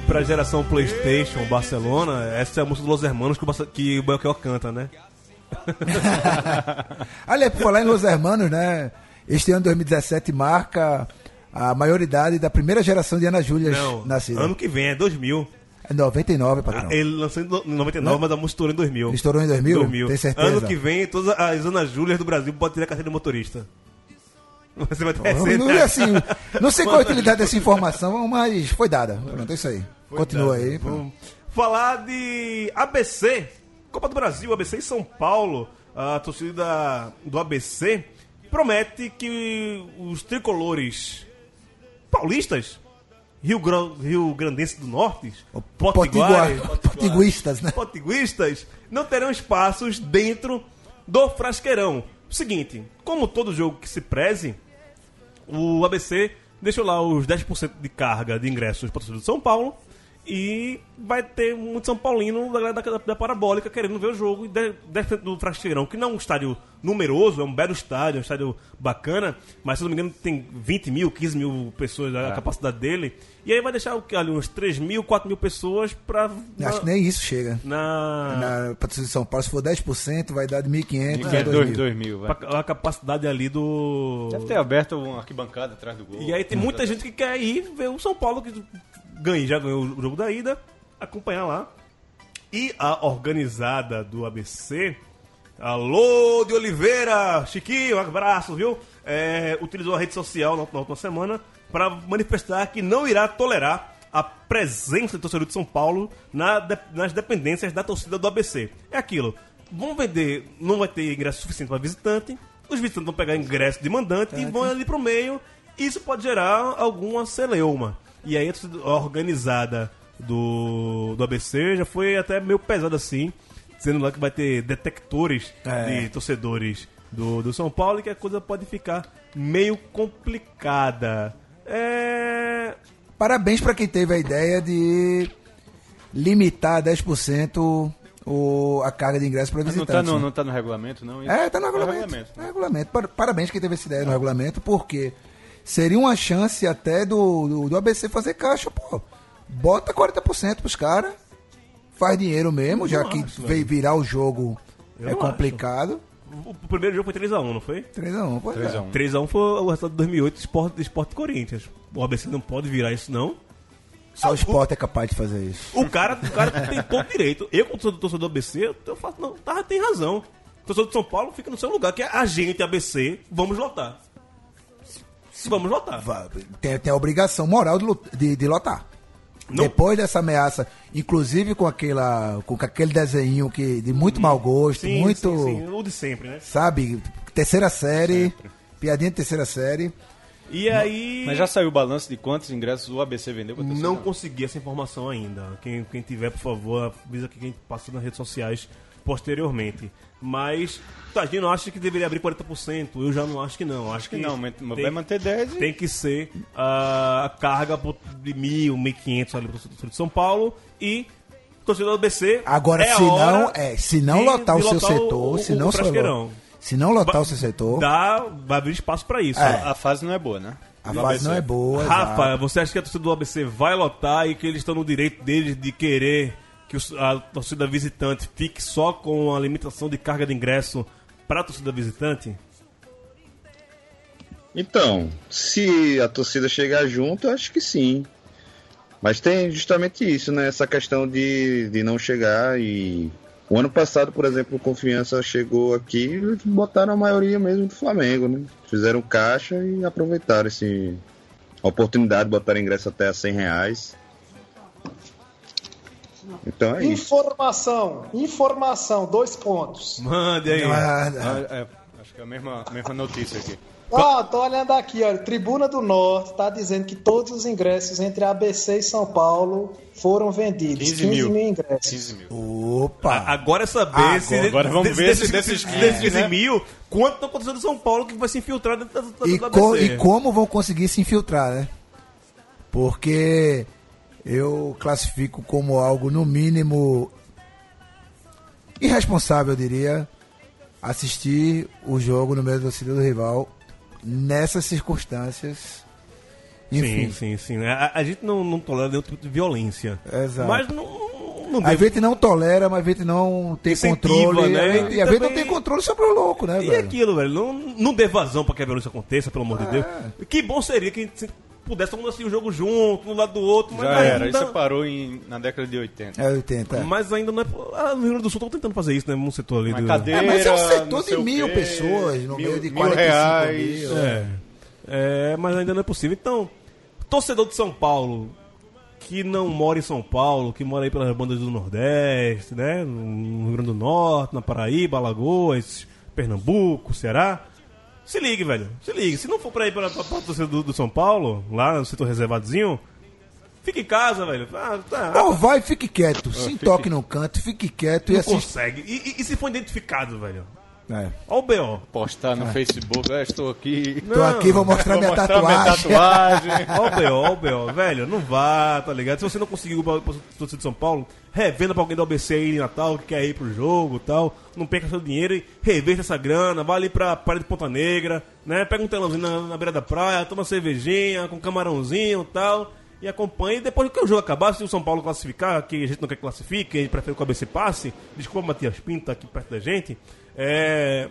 Pra geração Playstation, Barcelona, essa é a música dos Los Hermanos que o, que o Belchior canta, né? Aliás, por falar em Los Hermanos, né? Este ano 2017 marca a maioridade da primeira geração de Ana Júlias Não, nascida. ano que vem, é 2000. É 99, patrão. Ah, Ele lançou em do- em 99, mas a música estourou em 2000. Estourou em 2000? Tem certeza? Ano que vem, todas as Ana Júlias do Brasil podem ter a carteira de motorista. Você vai ter Não, não, é assim, não sei qual a utilidade dessa informação, mas foi dada. Pronto, é isso aí. Continua aí. Vamos falar de ABC, Copa do Brasil, ABC em São Paulo. A torcida do ABC promete que os tricolores paulistas, Rio, Gran- Rio Grandense do Norte, Potiguar- Potiguistas, né? potiguistas não terão espaços dentro do frasqueirão. Seguinte, como todo jogo que se preze, o ABC deixou lá os 10% de carga de ingressos para o de São Paulo e vai ter muito São Paulino da, da, da Parabólica querendo ver o jogo e 10% 10% do Frasqueirão, que não é um estádio numeroso, é um belo estádio, é um estádio bacana, mas se não me engano tem 20 mil, 15 mil pessoas a capacidade dele, e aí vai deixar ali uns 3 mil, 4 mil pessoas para Acho que nem isso chega. na, Na Patrícia de São Paulo, se for 10%, vai dar de 1.500 a 2 2.000. dois mil, vai. pra- a capacidade ali do Deve ter aberto uma arquibancada atrás do gol. E aí tem muita gente que quer ir ver o São Paulo que ganha, já ganhou o jogo da ida, acompanhar lá. E a organizada do ABC, alô de Oliveira, Chiquinho, um abraço, viu? É, utilizou a rede social na, na última semana para manifestar que não irá tolerar a presença do torcedor de São Paulo na de- nas dependências da torcida do ABC. É aquilo. Vão vender, não vai ter ingresso suficiente para visitante, os visitantes vão pegar ingresso de mandante e vão ali pro meio. Isso pode gerar alguma celeuma. E aí a torcida organizada do, do ABC já foi até meio pesada assim, dizendo lá que vai ter detectores É. de torcedores do, do São Paulo e que a coisa pode ficar meio complicada. É. Parabéns para quem teve a ideia de limitar a 10% o, a carga de ingresso para não visitantes. tá, no, né? não tá no regulamento, não? Isso? É, tá no É regulamento. regulamento. É regulamento. Par- Parabéns quem teve essa ideia no regulamento, porque seria uma chance até do, do, do ABC fazer caixa, pô. Bota 40% pros caras, faz dinheiro mesmo, já que veio virar o jogo Eu é complicado. O, o primeiro jogo foi 3x1, não foi? 3x1, pô. 3x1. 3x1 foi o resultado de 2008 do Sport, do Sport Corinthians. O ABC não pode virar isso, não. Só o esporte é capaz de fazer isso. O cara, o cara tem todo direito. Eu, como torcedor, torcedor do ABC, eu faço, não, tá, tem razão. O torcedor de São Paulo fica no seu lugar, que é a gente, ABC, vamos lotar. Vamos lotar. Tem, tem a obrigação moral de, de, de lotar. Não- Depois dessa ameaça, inclusive com aquela com aquele desenho que de muito mau gosto, Sim, muito, sim, sim, o de sempre, né? sabe, terceira série, piadinha de terceira série. E aí. Mas já saiu o balanço de quantos ingressos o ABC vendeu pra? Não consegui essa informação ainda. Quem, quem tiver, por favor, avisa que quem passou nas redes sociais posteriormente. Mas Tadinho acha que deveria abrir 40%. Eu já não acho que não. Acho que que não, mas tem- vai manter 10 e... Tem que ser ah, a carga de mil, mil e quinhentos ali pro torcedor de São Paulo e torcedor do BC. Agora, é a se não, hora é, se não de- lotar de o seu lotar setor, o- se o não frasqueirão. se não lotar Ba- o seu setor, Dá, vai abrir espaço pra isso. A, a fase não é boa, né? a Do fase ABC. não é boa. Rafa, exato. você acha que a torcida do ABC vai lotar e que eles estão no direito deles de querer que a torcida visitante fique só com a limitação de carga de ingresso para a torcida visitante? Então, se a torcida chegar junto, acho que sim. Mas tem justamente isso, né? Essa questão de, de não chegar e. O ano passado, por exemplo, o Confiança chegou aqui e botaram a maioria mesmo do Flamengo, né? Fizeram caixa e aproveitaram esse, a oportunidade de botar ingresso até a 100 reais. Então é isso. Informação, informação, dois pontos. Mande aí. Ah, Ah, é, acho que é a mesma, mesma notícia aqui. Ah, tô olhando aqui, olha, Tribuna do Norte tá dizendo que todos os ingressos entre ABC e São Paulo foram vendidos. 15 15 mil. mil, ingressos. 15 mil. Opa! Agora é saber Agora- se agora vamos ver se desses, desses desses 15, 15 né? mil, quanto estão acontecendo em São Paulo que vai se infiltrar dentro da, da, e, da co- ABC. e como vão conseguir se infiltrar, né? Porque eu classifico como algo, no mínimo, irresponsável, eu diria, assistir o jogo no meio do torcida do rival nessas circunstâncias. Enfim, Sim, sim, sim. A, a gente não, não tolera nenhum tipo de violência. Exato. Mas não, não a deve- gente não tolera, mas a gente não tem Incentiva, controle. né? a gente- E a gente não também- tem controle sobre o louco, né, E velho? aquilo, velho, não, não dê vazão pra que a violência aconteça, pelo amor de Deus. Que bom seria que a gente pudesse todo mundo assistir o jogo junto, um lado do outro, mas Já era, ainda, isso parou em, na década de 80. É 80. é. mas ainda não é. Ah, no Rio Grande do Sul estão tentando fazer isso, né? Um setor ali Uma do. cadeira, É, mas é um setor de mil quê, pessoas, no mil, meio de mil 45 reais. mil. É. É, mas ainda não é possível. Então, torcedor de São Paulo, que não mora em São Paulo, que mora aí pelas bandas do Nordeste, né? No Rio Grande do Norte, na Paraíba, Alagoas, Pernambuco, Ceará. Se ligue, velho. Se ligue. Se não for pra ir pra, pra, pra torcida do, do São Paulo, lá no setor reservadozinho, fique em casa, velho. Ah, tá. Ou vai, fique quieto. Se toque no canto, fique quieto e não assiste. consegue. E, e- e se for identificado, velho? É. Ó o B.O. Postar no Facebook, ah, estou aqui. Tô aqui, vou mostrar Vou minha mostrar minha tatuagem. tatuagem. Ó o B.O., ó o B.O., velho, não vá, tá ligado? Se você não conseguiu pra torcida de São Paulo, revenda pra alguém do ABC aí em Natal que quer ir pro jogo e tal. Não perca seu dinheiro e reverta essa grana. Vai ali pra Praia de Ponta Negra, né? Pega um telãozinho na, na beira da praia, toma uma cervejinha com camarãozinho e tal. E acompanha. E depois que o jogo acabar, se o São Paulo classificar, que a gente não quer que classifique, gente prefere que o ABC passe. Desculpa, Matias Pinto, tá aqui perto da gente. É.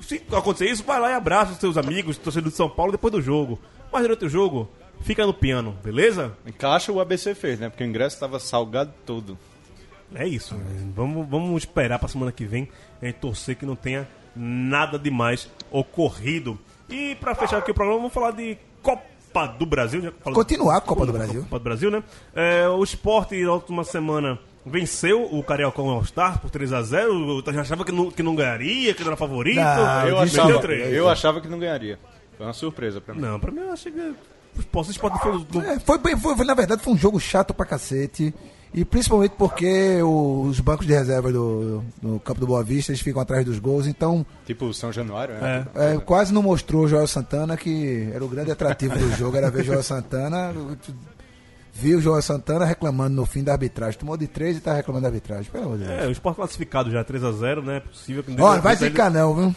Se acontecer isso, vai lá e abraça os seus amigos, torcedores de São Paulo depois do jogo. Mas durante o jogo, fica no piano, beleza? Encaixa o ABC fez, né? Porque o ingresso estava salgado todo. É isso. Vamos, vamos esperar pra semana que vem gente torcer que não tenha nada demais ocorrido. E pra fechar aqui o programa, vamos falar de Copa do Brasil. Já falamos- Continuar a Copa do Brasil. Copa do Brasil, né? É, o Sport, na última semana, venceu o Cariocão All-Star por 3x0. Eu já achava que não, que não ganharia, que não era favorito. Não, eu, achava, eu achava que não ganharia. Foi uma surpresa pra mim. Não, pra mim eu achei que o Sport, o Sport foi, É, foi- foi- na verdade, foi um jogo chato pra cacete. E principalmente porque o- os bancos de reserva do, do campo do Boa Vista eles ficam atrás dos gols. Então, Tipo o São Januário, né? é, quase não mostrou o Joel Santana, que era o grande atrativo do jogo, era ver Joel Santana. Viu o Joel Santana reclamando no fim da arbitragem. Tomou de três e tá reclamando da arbitragem. Pelo amor de Deus. É, o Sport classificado já 3x0, né? É possível que não vai zicar não, viu?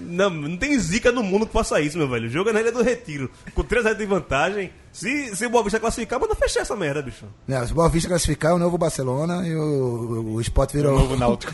Não, não tem zica no mundo que faça isso, meu velho. O jogo é na Ilha do Retiro. Com 3x0 de vantagem. Se, se o Boa Vista classificar, manda fechar essa merda, bicho. Não, se o Boa Vista classificar, é o novo Barcelona e o, o Sport vira o... Novo Náutico.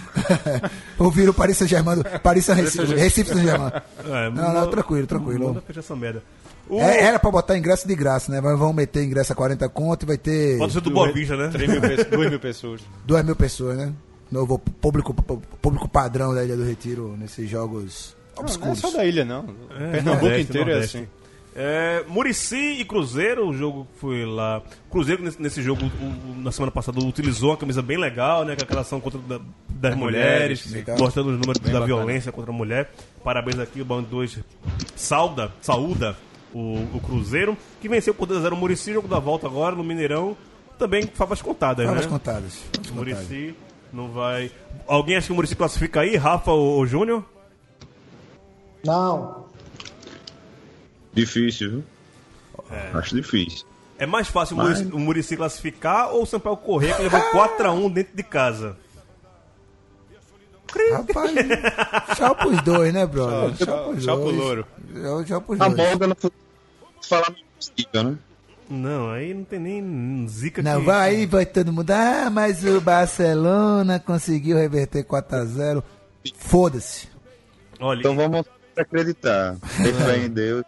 Ou vira o Paris Saint-Germain, Paris Saint-Recife Recife Saint-Germain. É, Não, não, tranquilo, tranquilo. Manda fechar essa merda. O... É, era pra botar ingresso de graça, né? Mas vão meter ingresso a 40 conto e vai ter Pode ser do Boa Vista, né? 3 mil, pe- 2 mil pessoas. 2 mil pessoas, né? Novo público, público padrão da Ilha do Retiro nesses jogos Não, não é obscuros. só da ilha, não. É, Pernambuco Nordeste, inteiro Nordeste. é assim. É, Murici e Cruzeiro, o jogo foi lá. Cruzeiro nesse, nesse jogo, o- o- na semana passada, utilizou uma camisa bem legal, né? Com aquela ação contra da- das mulheres, mulheres, legal. mostrando os números Bem da bacana. violência contra a mulher. Parabéns aqui, o Bando 2 sauda, saúda o, o Cruzeiro, que venceu por 2x0 o Murici, jogo da volta agora no Mineirão. Também favas contadas, Favas né? contadas. favas contadas. Murici não vai. Alguém acha que o Murici classifica aí? Rafa ou, ou Júnior? Não. Difícil, viu? Acho difícil. É mais fácil o Mas- Muricy, o Muricy classificar ou o Sampaio correr que levou 4x1 dentro de casa? Rapaz, tchau pros dois, né, brother? Tchau, tchau, pros tchau pro dois. louro. Tchau, tchau pros A dois. bola não foi falar possível, né? Não, aí não tem nem zica Não, que... vai aí, vai todo mundo. Ah, mas o Barcelona conseguiu reverter 4x0. Foda-se. Olha, Então vamos acreditar. Fé em Deus.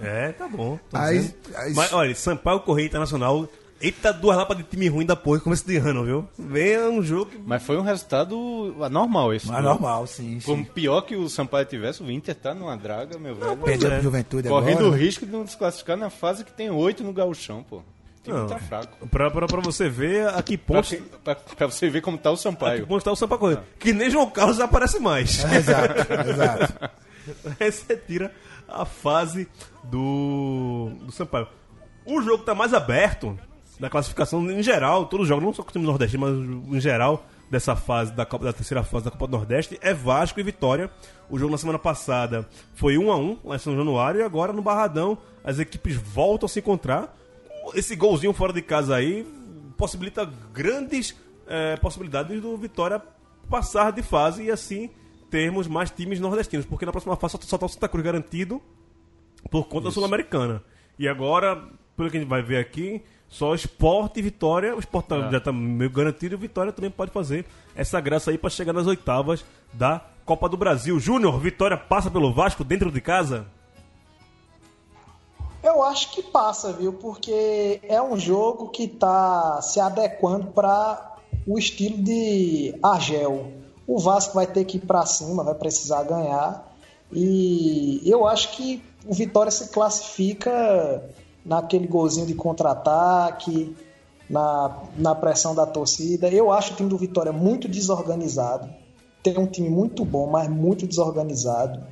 é, tá bom. Aí- aí- Mas olha, Sampaio Correia Internacional. Eita, duas lapas de time ruim da porra começo de ano, viu? Vem um jogo. que- Mas foi um resultado anormal esse. Mas jogo. normal, sim. Sim. pior que o Sampaio tivesse, o Inter tá numa draga, meu velho. Perdeu é. pro Juventude Correndo o agora. risco de não desclassificar na fase que tem oito no gauchão, pô. O Não. tá fraco. Pra, pra, pra você ver a que Pra, ponto, que- pra- pra você ver como tá o a que Sampaio. ponto tá o Sampaio Correia. Que nem João Carlos aparece mais. Exato, exato. Aí você tira a fase do, do Sampaio. O jogo tá mais aberto da classificação em geral, todos os jogos, não só com o time nordestino, mas em geral dessa fase da, Copa, da terceira fase da Copa do Nordeste é Vasco e Vitória. O jogo na semana passada foi 1 a 1 lá em São Januário e agora no Barradão as equipes voltam a se encontrar esse golzinho fora de casa aí possibilita grandes eh, possibilidades do Vitória passar de fase e assim termos mais times nordestinos, porque na próxima fase só, só tá o Santa Cruz garantido por conta da Sul-Americana. E agora, pelo que a gente vai ver aqui, só Sport e Vitória, o Sport tá- já tá meio garantido e o Vitória também pode fazer essa graça aí para chegar nas oitavas da Copa do Brasil. Júnior, Vitória passa pelo Vasco dentro de casa? Eu acho que passa, viu? Porque é um jogo que tá se adequando para o estilo de Argel. O Vasco vai ter que ir para cima, vai precisar ganhar. E eu acho que o Vitória se classifica naquele golzinho de contra-ataque, na, na pressão da torcida. Eu acho o time do Vitória muito desorganizado. Tem um time muito bom, mas muito desorganizado.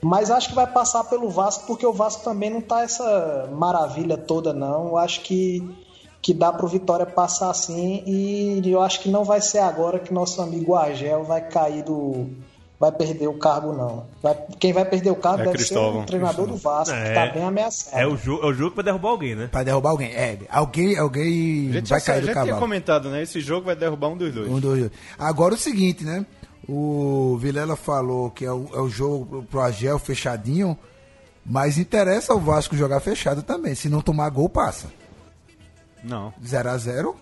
Mas acho que vai passar pelo Vasco, porque o Vasco também não tá essa maravilha toda, não. Eu acho que, que dá pro Vitória passar assim. E eu acho que não vai ser agora que nosso amigo Argel vai cair do. Vai perder o cargo, não. Vai- quem vai perder o cargo É deve Cristóvão, ser o treinador do Vasco, que tá bem ameaçado. É o, jo é o jogo vai derrubar alguém, né? Pra derrubar alguém. É, alguém, alguém A gente vai já, cair a do gente tinha cavalo. comentado, né? Esse jogo vai derrubar um dos dois. Um, dois, dois. Agora o seguinte, né? O Vilela falou que é o, é o jogo pro- pro Agel fechadinho, mas interessa o Vasco jogar fechado também. Se não tomar gol, passa. Não. 0 a 0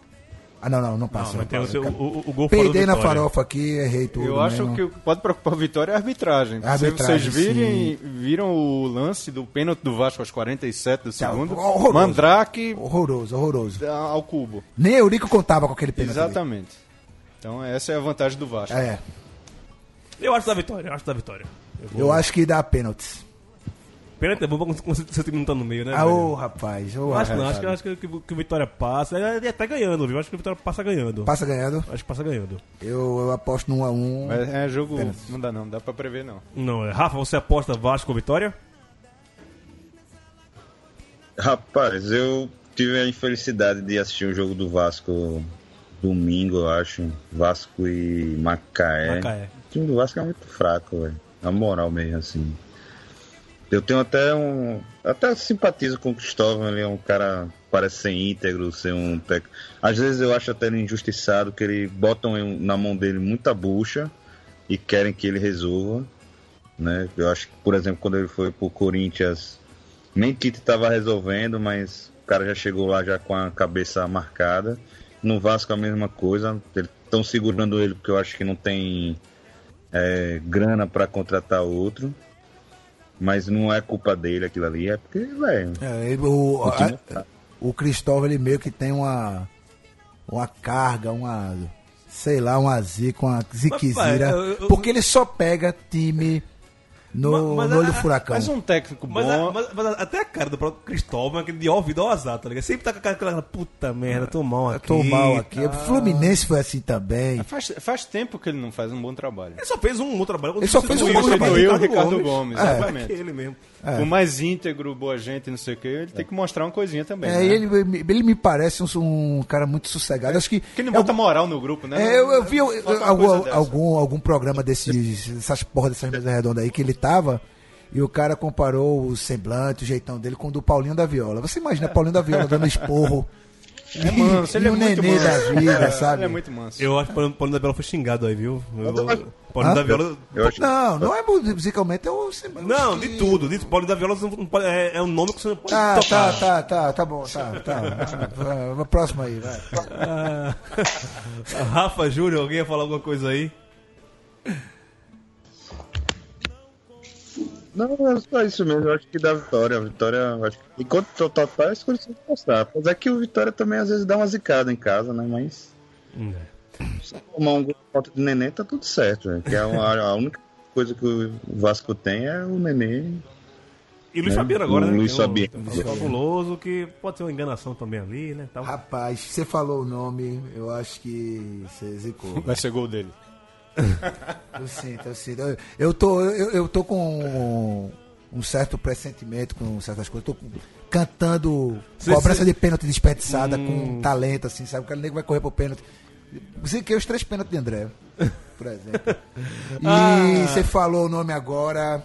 Ah, não, não, não passa. Não, mas tem o, passa. o, o, o gol Peidei na farofa aqui, errei tudo. Eu acho mesmo. que o que pode preocupar o Vitória é a arbitragem. A arbitragem, Se vocês virem, viram o lance do pênalti do Vasco aos 47 do Tá, segundo, horroroso. Mandrake Horroroso, horroroso. ao cubo. Nem Eurico contava com aquele pênalti. ali. Exatamente. Então essa é a vantagem do Vasco. É, Eu acho da vitória, eu acho da vitória. vou- eu acho que dá pênaltis. Pênalti é bom quando seu time não tá no meio, né? Ah, ô, rapaz. Ô, acho que não, acho que, acho que, que, o Vitória passa. Ele até ganhando, viu? Acho que o Vitória passa ganhando. Passa ganhando. Acho que passa ganhando. Eu, eu aposto no 1 a 1 Mas é jogo. Pênalti. Não dá não, não dá pra prever não. Não, é. Rafa, você aposta Vasco ou Vitória? Rapaz, eu tive a infelicidade de assistir um jogo do Vasco domingo, eu acho. Vasco e Macaé. Macaé. O time do Vasco é muito fraco, velho. Na moral mesmo, assim. Eu tenho até um. Até simpatizo com o Cristóvão, ele é um cara parece ser íntegro, ser um tec... Às vezes eu acho até injustiçado, que ele botam na mão dele muita bucha e querem que ele resolva. Né? Eu acho que, por exemplo, quando ele foi pro Corinthians, nem Tite estava resolvendo, mas o cara já chegou lá já com a cabeça marcada. No Vasco a mesma coisa, estão segurando ele porque eu acho que não tem é, grana para contratar outro. Mas não é culpa dele aquilo ali, é porque, velho. É, o, o time a- tá- o Cristóvão ele meio que tem uma uma carga, uma sei lá, uma zica, uma ziquezira, eu- porque ele só pega time no, Mas- mas olho do a- furacão. Mas um técnico bom. Mas, a- mas- mas até a cara do próprio Cristóvão, aquele de ouvido ao azar, tá ligado? Sempre tá com aquela, aquela puta merda, tô mal aqui. Tô mal aqui. tá. O Fluminense foi assim também. Faz, faz tempo que ele não faz um bom trabalho. Ele só fez um outro trabalho. Ele só fez um bom trabalho. O Ricardo Gomes, É. exatamente. Aquele mesmo. Por mais íntegro, boa gente, não sei o que, ele tem que mostrar uma coisinha também. É, né? ele, ele me parece um, um cara muito sossegado. Acho que. Porque não é bota moral no grupo, né? É, eu, eu vi eu- algum, algum, algum programa desses, dessas porra dessas mesas redondas aí que ele tava e o cara comparou o semblante, o jeitão dele com o do Paulinho da Viola. Você imagina Paulinho da Viola dando esporro. É manso, ele é o muito nenê manso. da vida, É, sabe? Ele é muito manso. Eu acho que o Paulinho da Viola foi xingado aí, viu? Eu- Paulinho Hã? da Viola. Eu acho Não, não é musicalmente, é o. Não, de tudo. De, Paulinho da Viola é, é um nome que você não pode Ah, tá, tocar. tá, tá, tá bom, tá, tá. Próximo aí, vai. Ah, Rafa, Júlio, alguém ia falar alguma coisa aí? Não, é só isso mesmo. Eu acho que dá vitória. A vitória, eu acho que enquanto o total tá, é escolha de postar. Apesar que o Vitória também às vezes dá uma zicada em casa, né? Mas se tomar um gol de falta de neném, tá tudo certo, velho. Que é uma- a única coisa que o Vasco tem é o neném. E Luiz Né? Fabiano agora, né? Luiz um- Fabiano. tem um fabuloso que pode ter uma enganação também ali, né? Tal. Rapaz, você falou o nome, eu acho que você zicou. Vai ser gol dele. Eu sinto, eu sinto. Eu, eu tô, eu, eu tô com um certo pressentimento com certas coisas. Tô com- cantando Cê- cobrança cê- de pênalti desperdiçada Hum. com talento, assim, sabe? O cara nego vai correr pro pênalti. Ziquei os três pênaltis de André, por exemplo. E Ah. você falou o nome agora.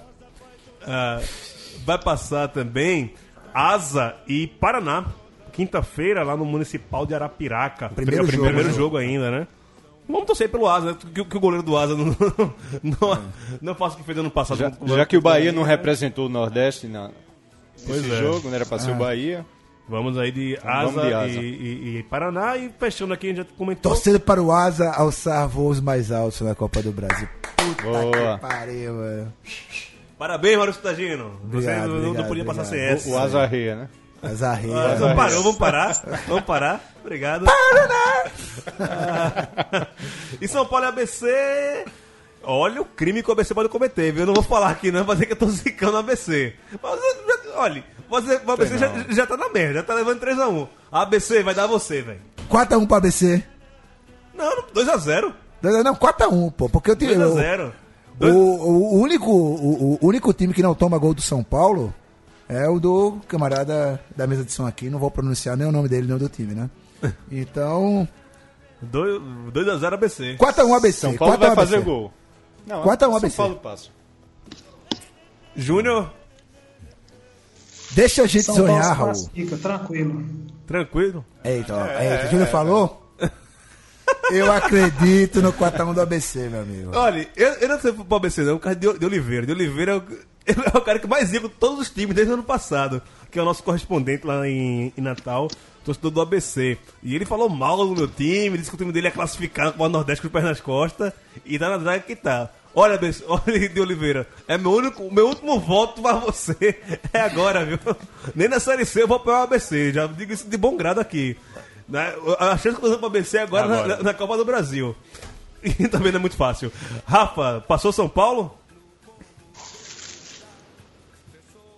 Ah, vai passar também Asa e Paraná. quinta-feira lá no Municipal de Arapiraca. Primeiro É o jogo, primeiro né? jogo ainda, né? Vamos torcer pelo Asa, né? que, que o goleiro do Asa não, não, não faça o que fez ano passado. Já, com- já que o Bahia não representou o Nordeste na, Pois nesse é. jogo, não era pra ser o Bahia. Vamos aí de Asa, de Asa. E, e- e Paraná e fechando aqui, a gente já comentou. Torcendo para o Asa alçar voos mais altos na Copa do Brasil. Puta Boa. que pariu, mano. Parabéns, Maurício Tagino. Você Obrigado, não, não obrigado, podia passar sem obrigado. essa. O Asa Arreia, né? Asa Ah, Ria. vamos parar, vamos parar. Vamos parar. Obrigado. Paraná! e São Paulo e ABC. Olha o crime que o ABC pode cometer, viu? Eu não vou falar aqui, não, vai dizer que eu tô zicando o ABC. Mas, olha, você, o ABC já, já tá na merda, já tá levando 3x1. A ABC vai dar você, velho. 4x1 pro ABC. Não, 2x0. Não, não, 4x1, pô. Porque eu tive. 2x0. O, o, o único, o, o único time que não toma gol do São Paulo é o do camarada da mesa de som aqui. Não vou pronunciar nem o nome dele, nem o do time, né? Então, 2x0 ABC. 4x1 ABC. São Paulo 4x1 vai ABC. fazer gol. Não, 4 a 1 São ABC. Paulo passa. Júnior, Deixa a gente São Paulo sonhar, se Raul. classifica, tranquilo. tranquilo. Eita, ó, eita, Júnior falou? Eu acredito no 4x1 do ABC, meu amigo. Olha, eu, eu não sei pro ABC não, o cara de, de Oliveira. De Oliveira é o, é o cara que mais ia com todos os times desde o ano passado, que é o nosso correspondente lá em, em Natal, torcedor do ABC. E ele falou mal do meu time, disse que o time dele é classificado para o Nordeste com os pés nas costas, e tá na draga que tá. Olha, ABC, olha de Oliveira, é meu único, meu último voto pra você. É agora, viu? Nem na Série C eu vou apoiar o ABC, já digo isso de bom grado aqui. Né? A chance que eu tô pro ABC é agora, na- Agora. Na, na Copa do Brasil. E também não é muito fácil. Rafa, passou São Paulo?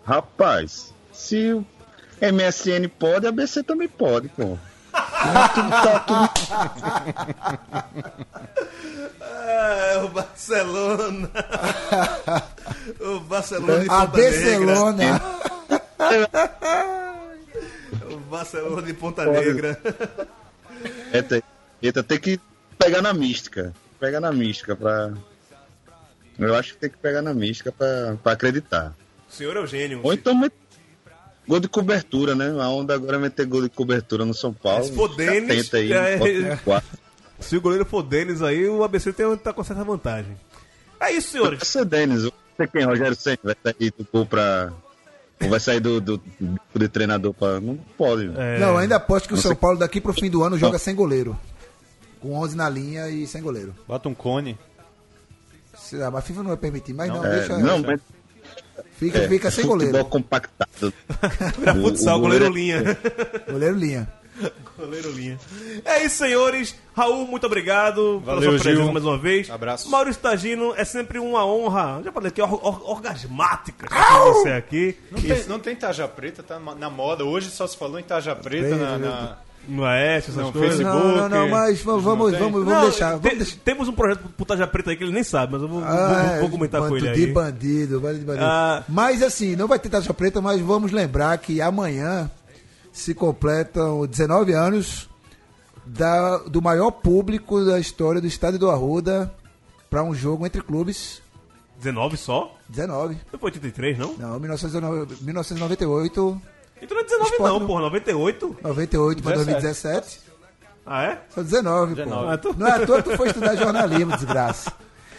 Rapaz, se o MSN pode, a ABC também pode, pô. Tá tudo, tá tudo Ah, o Barcelona. o Barcelona de A Ponta Negra. Barcelona. O Barcelona de Ponta Negra. Eita, eita, tem que pegar na mística. Pega na mística pra. Eu acho que tem que pegar na mística pra, pra acreditar. O senhor Eugênio. Ou então met- gol de cobertura, né? A onda agora é meter gol de cobertura no São Paulo. Se for Denis, aí, é- quarto. Se o goleiro for Denis aí, o ABC tem, tá com certa vantagem. É isso, Vai senhores. ser Denis. Não sei quem, Rogério Senna, vai sair do gol pra. Ou vai sair do, do, do de treinador pra. Não pode. É, Não, ainda aposto que o Não São sei- Paulo daqui pro fim do ano joga sem goleiro. Com 11 na linha e sem goleiro. Bota um cone. Se- ah, Mas a FIFA não vai permitir, mas não, É, deixa. não, mas fica, é, fica sem futebol goleiro. compactado. Pra futsal, o goleiro, goleiro- linha. Goleiro linha. goleiro linha. É isso, senhores. Raul, muito obrigado pela Valeu, sua presença Gil. mais uma vez. Abraço. Maurício Tagino, é sempre uma honra. Já falei aqui, or, or, orgasmática com você aqui. Não tem, não tem tarja preta, tá na moda. Hoje só se falou em tarja preta Tem, na, na- No Aécio, essas Não, coisas. Facebook. Não, não, não, mas vamos, vamos, vamos, vamos deixar. Vamos deixar. Temos um projeto pro Taja Preta aí que ele nem sabe, mas eu vou, Ah, vou, vou comentar com ele de aí. bandido, bando de bandido. Ah. Mas assim, não vai ter taxa preta, mas vamos lembrar que amanhã se completam 19 anos da, do maior público da história do estádio do Arruda para um jogo entre clubes. 19 só? 19. Não foi 83, não? Não, 1919 1998, Então não é 19 Esporte não, não. porra. 98? 98 para 17. 2017. Ah, é? São 19, 19. pô. Ah, tu- Não é à toa que tu foi estudar jornalismo, desgraça.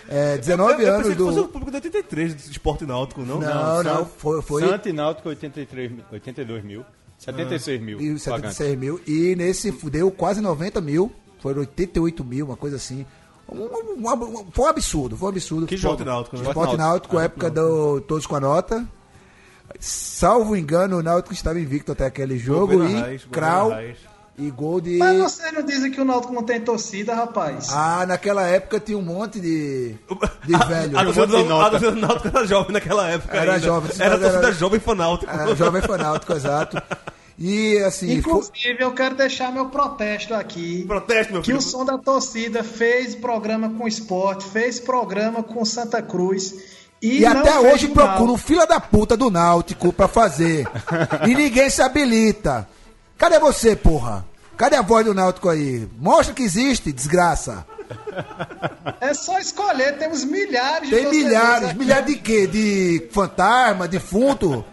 É, 19 eu, eu anos que fosse o do. público de 83, de esporte náutico, não? Não, não, Santos- foi. foi Santos e Náutico 83, mil- 82 mil. 76 mil. e pagantes. 76 mil. E nesse deu quase 90 mil. Foram 88 mil, uma coisa assim. Um- um- um- foi um absurdo, foi um absurdo. Que Esporte náutico, né? Esporte Náutico, Ah, época do Todos com a Nota. Salvo engano, o Náutico estava invicto até aquele jogo. E Krau e gol de. Mas vocês não dizem que o Náutico não tem torcida, rapaz? Ah, naquela época tinha um monte de, de velho. A torcida do- a do Náutico era jovem naquela época Era ainda. jovem, Era a torcida era- jovem fanáutico. Ah, jovem fanáutico, exato. E assim, foi- Inclusive, eu quero deixar meu protesto aqui. Protesto, meu Que filho. o som da torcida fez programa com esporte, fez programa com Santa Cruz. E, E até hoje procura um fila da puta do Náutico pra fazer. e ninguém se habilita. Cadê você, porra? Cadê a voz do Náutico aí? Mostra que existe, desgraça. É só escolher, temos milhares de Tem torcedores milhares. Milhares de quê? De fantasma, defunto?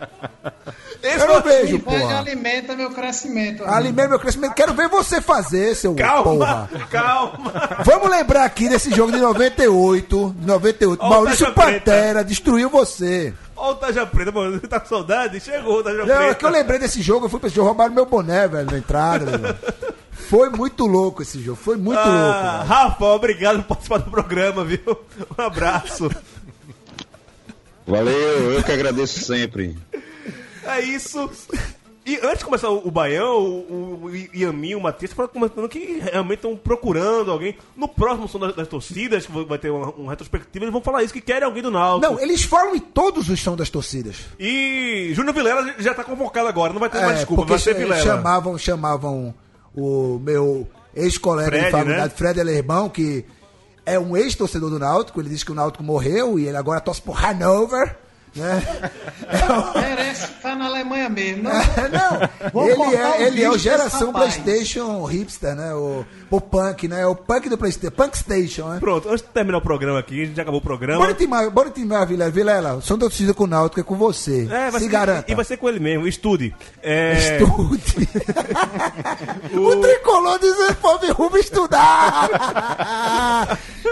Eu não vejo, porra. alimenta meu crescimento. amigo. Alimenta meu crescimento. Quero ver você fazer, seu Calma, porra. calma. Vamos lembrar aqui desse jogo de 98. De 98. Ó, o Maurício Preta. Pantera destruiu você. Ó o Taja Preta, mano. Tá com saudade? Chegou o Taja Não, é Preta. que eu lembrei desse jogo, eu fui pra esse jogo, roubaram meu boné, velho, na entrada. velho. Foi muito louco esse jogo, foi muito Ah, louco. velho. Rafa, obrigado por participar do programa, viu? Um abraço. Valeu, eu que agradeço sempre. É isso. E antes de começar o, Baião, o, o Yamin o Matias foram comentando que realmente estão procurando alguém. No próximo som das, das torcidas, que vai ter uma, uma retrospectiva, eles vão falar isso, que querem alguém do Náutico. Não, eles falam em todos os sons das torcidas. E Júnior Vilela já tá convocado agora, não vai ter mais É, desculpa, porque vai ser Vilela. chamavam, chamavam o meu ex-colega Fred, de faculdade, né? Fred Alerbão, que é um ex-torcedor do Náutico, ele disse que o Náutico morreu e ele agora torce por Hanover, né? Merece ficar na Alemanha mesmo. Não, Não, ele é, o ele é o geração. PlayStation hipster, né? O, o punk, né? O punk do PlayStation, Punk Station, né? Pronto, antes de terminar o programa aqui, a gente já acabou o programa. Bora intimar, bora Vilela. Vilela, som da torcida com o Náutico é com você. É, vai Se ser, garanta. E vai ser com ele mesmo, estude. É, Estude. o tricolor dizendo povo rumo estudar.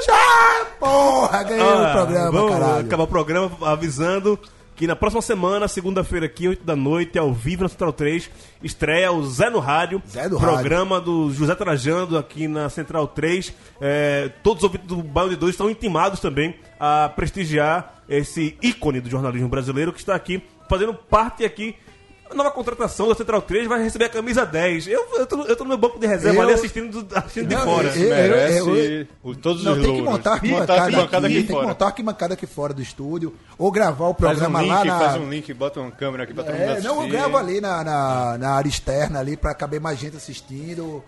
Já, porra, ganhei o Ah, programa, vamos caralho. acabar o programa avisando que na próxima semana, segunda-feira aqui, 8 da noite, ao vivo na Central 3, estreia o Zé no Rádio, Zé no programa do José Trajando aqui na Central 3. É, todos os ouvintes do Bairro de Dois estão intimados também a prestigiar esse ícone do jornalismo brasileiro que está aqui fazendo parte aqui. Nova contratação da Central 3 vai receber a camisa 10. Eu, eu, tô, eu tô no meu banco de reserva Eu- ali assistindo, do- assistindo de Não, fora. eu- Merece eu- o- todos Não, os tem que montar aqui montar bancada, arquibancada aqui, aqui tem fora. que montar aqui bancada aqui fora do estúdio, ou gravar o Faz um programa link, lá na... faz um link, bota uma câmera aqui pra todo mundo É, assistir. não, eu gravo ali na, na, na área externa ali pra caber mais gente assistindo.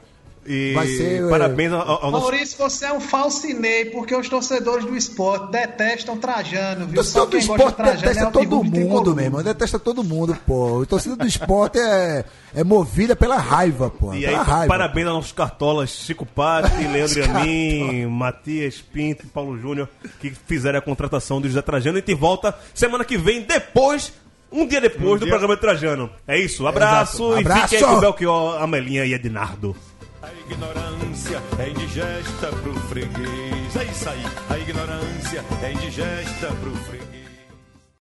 E vai ser, é, parabéns ao, ao nosso Maurício, você é um falsinei, porque os torcedores do esporte detestam Trajano, viu? Torcida do quem gosta de esporte Trajano detesta é o todo mundo, meu irmão. Detesta todo mundo, pô. A torcida do esporte é, é movida pela raiva, pô. E aí, raiva. parabéns aos nossos cartolas Chico Patti, Leandro Yamin, Matias Pinto e Paulo Júnior, que fizeram a contratação do José Trajano. E a gente volta semana que vem, depois, um dia depois do dia- programa de Trajano. É isso, abraço e Abraço. fiquem aí com o Belchior, Amelinha e Ednardo. A ignorância é indigesta pro freguês. É isso aí. A ignorância é indigesta pro freguês.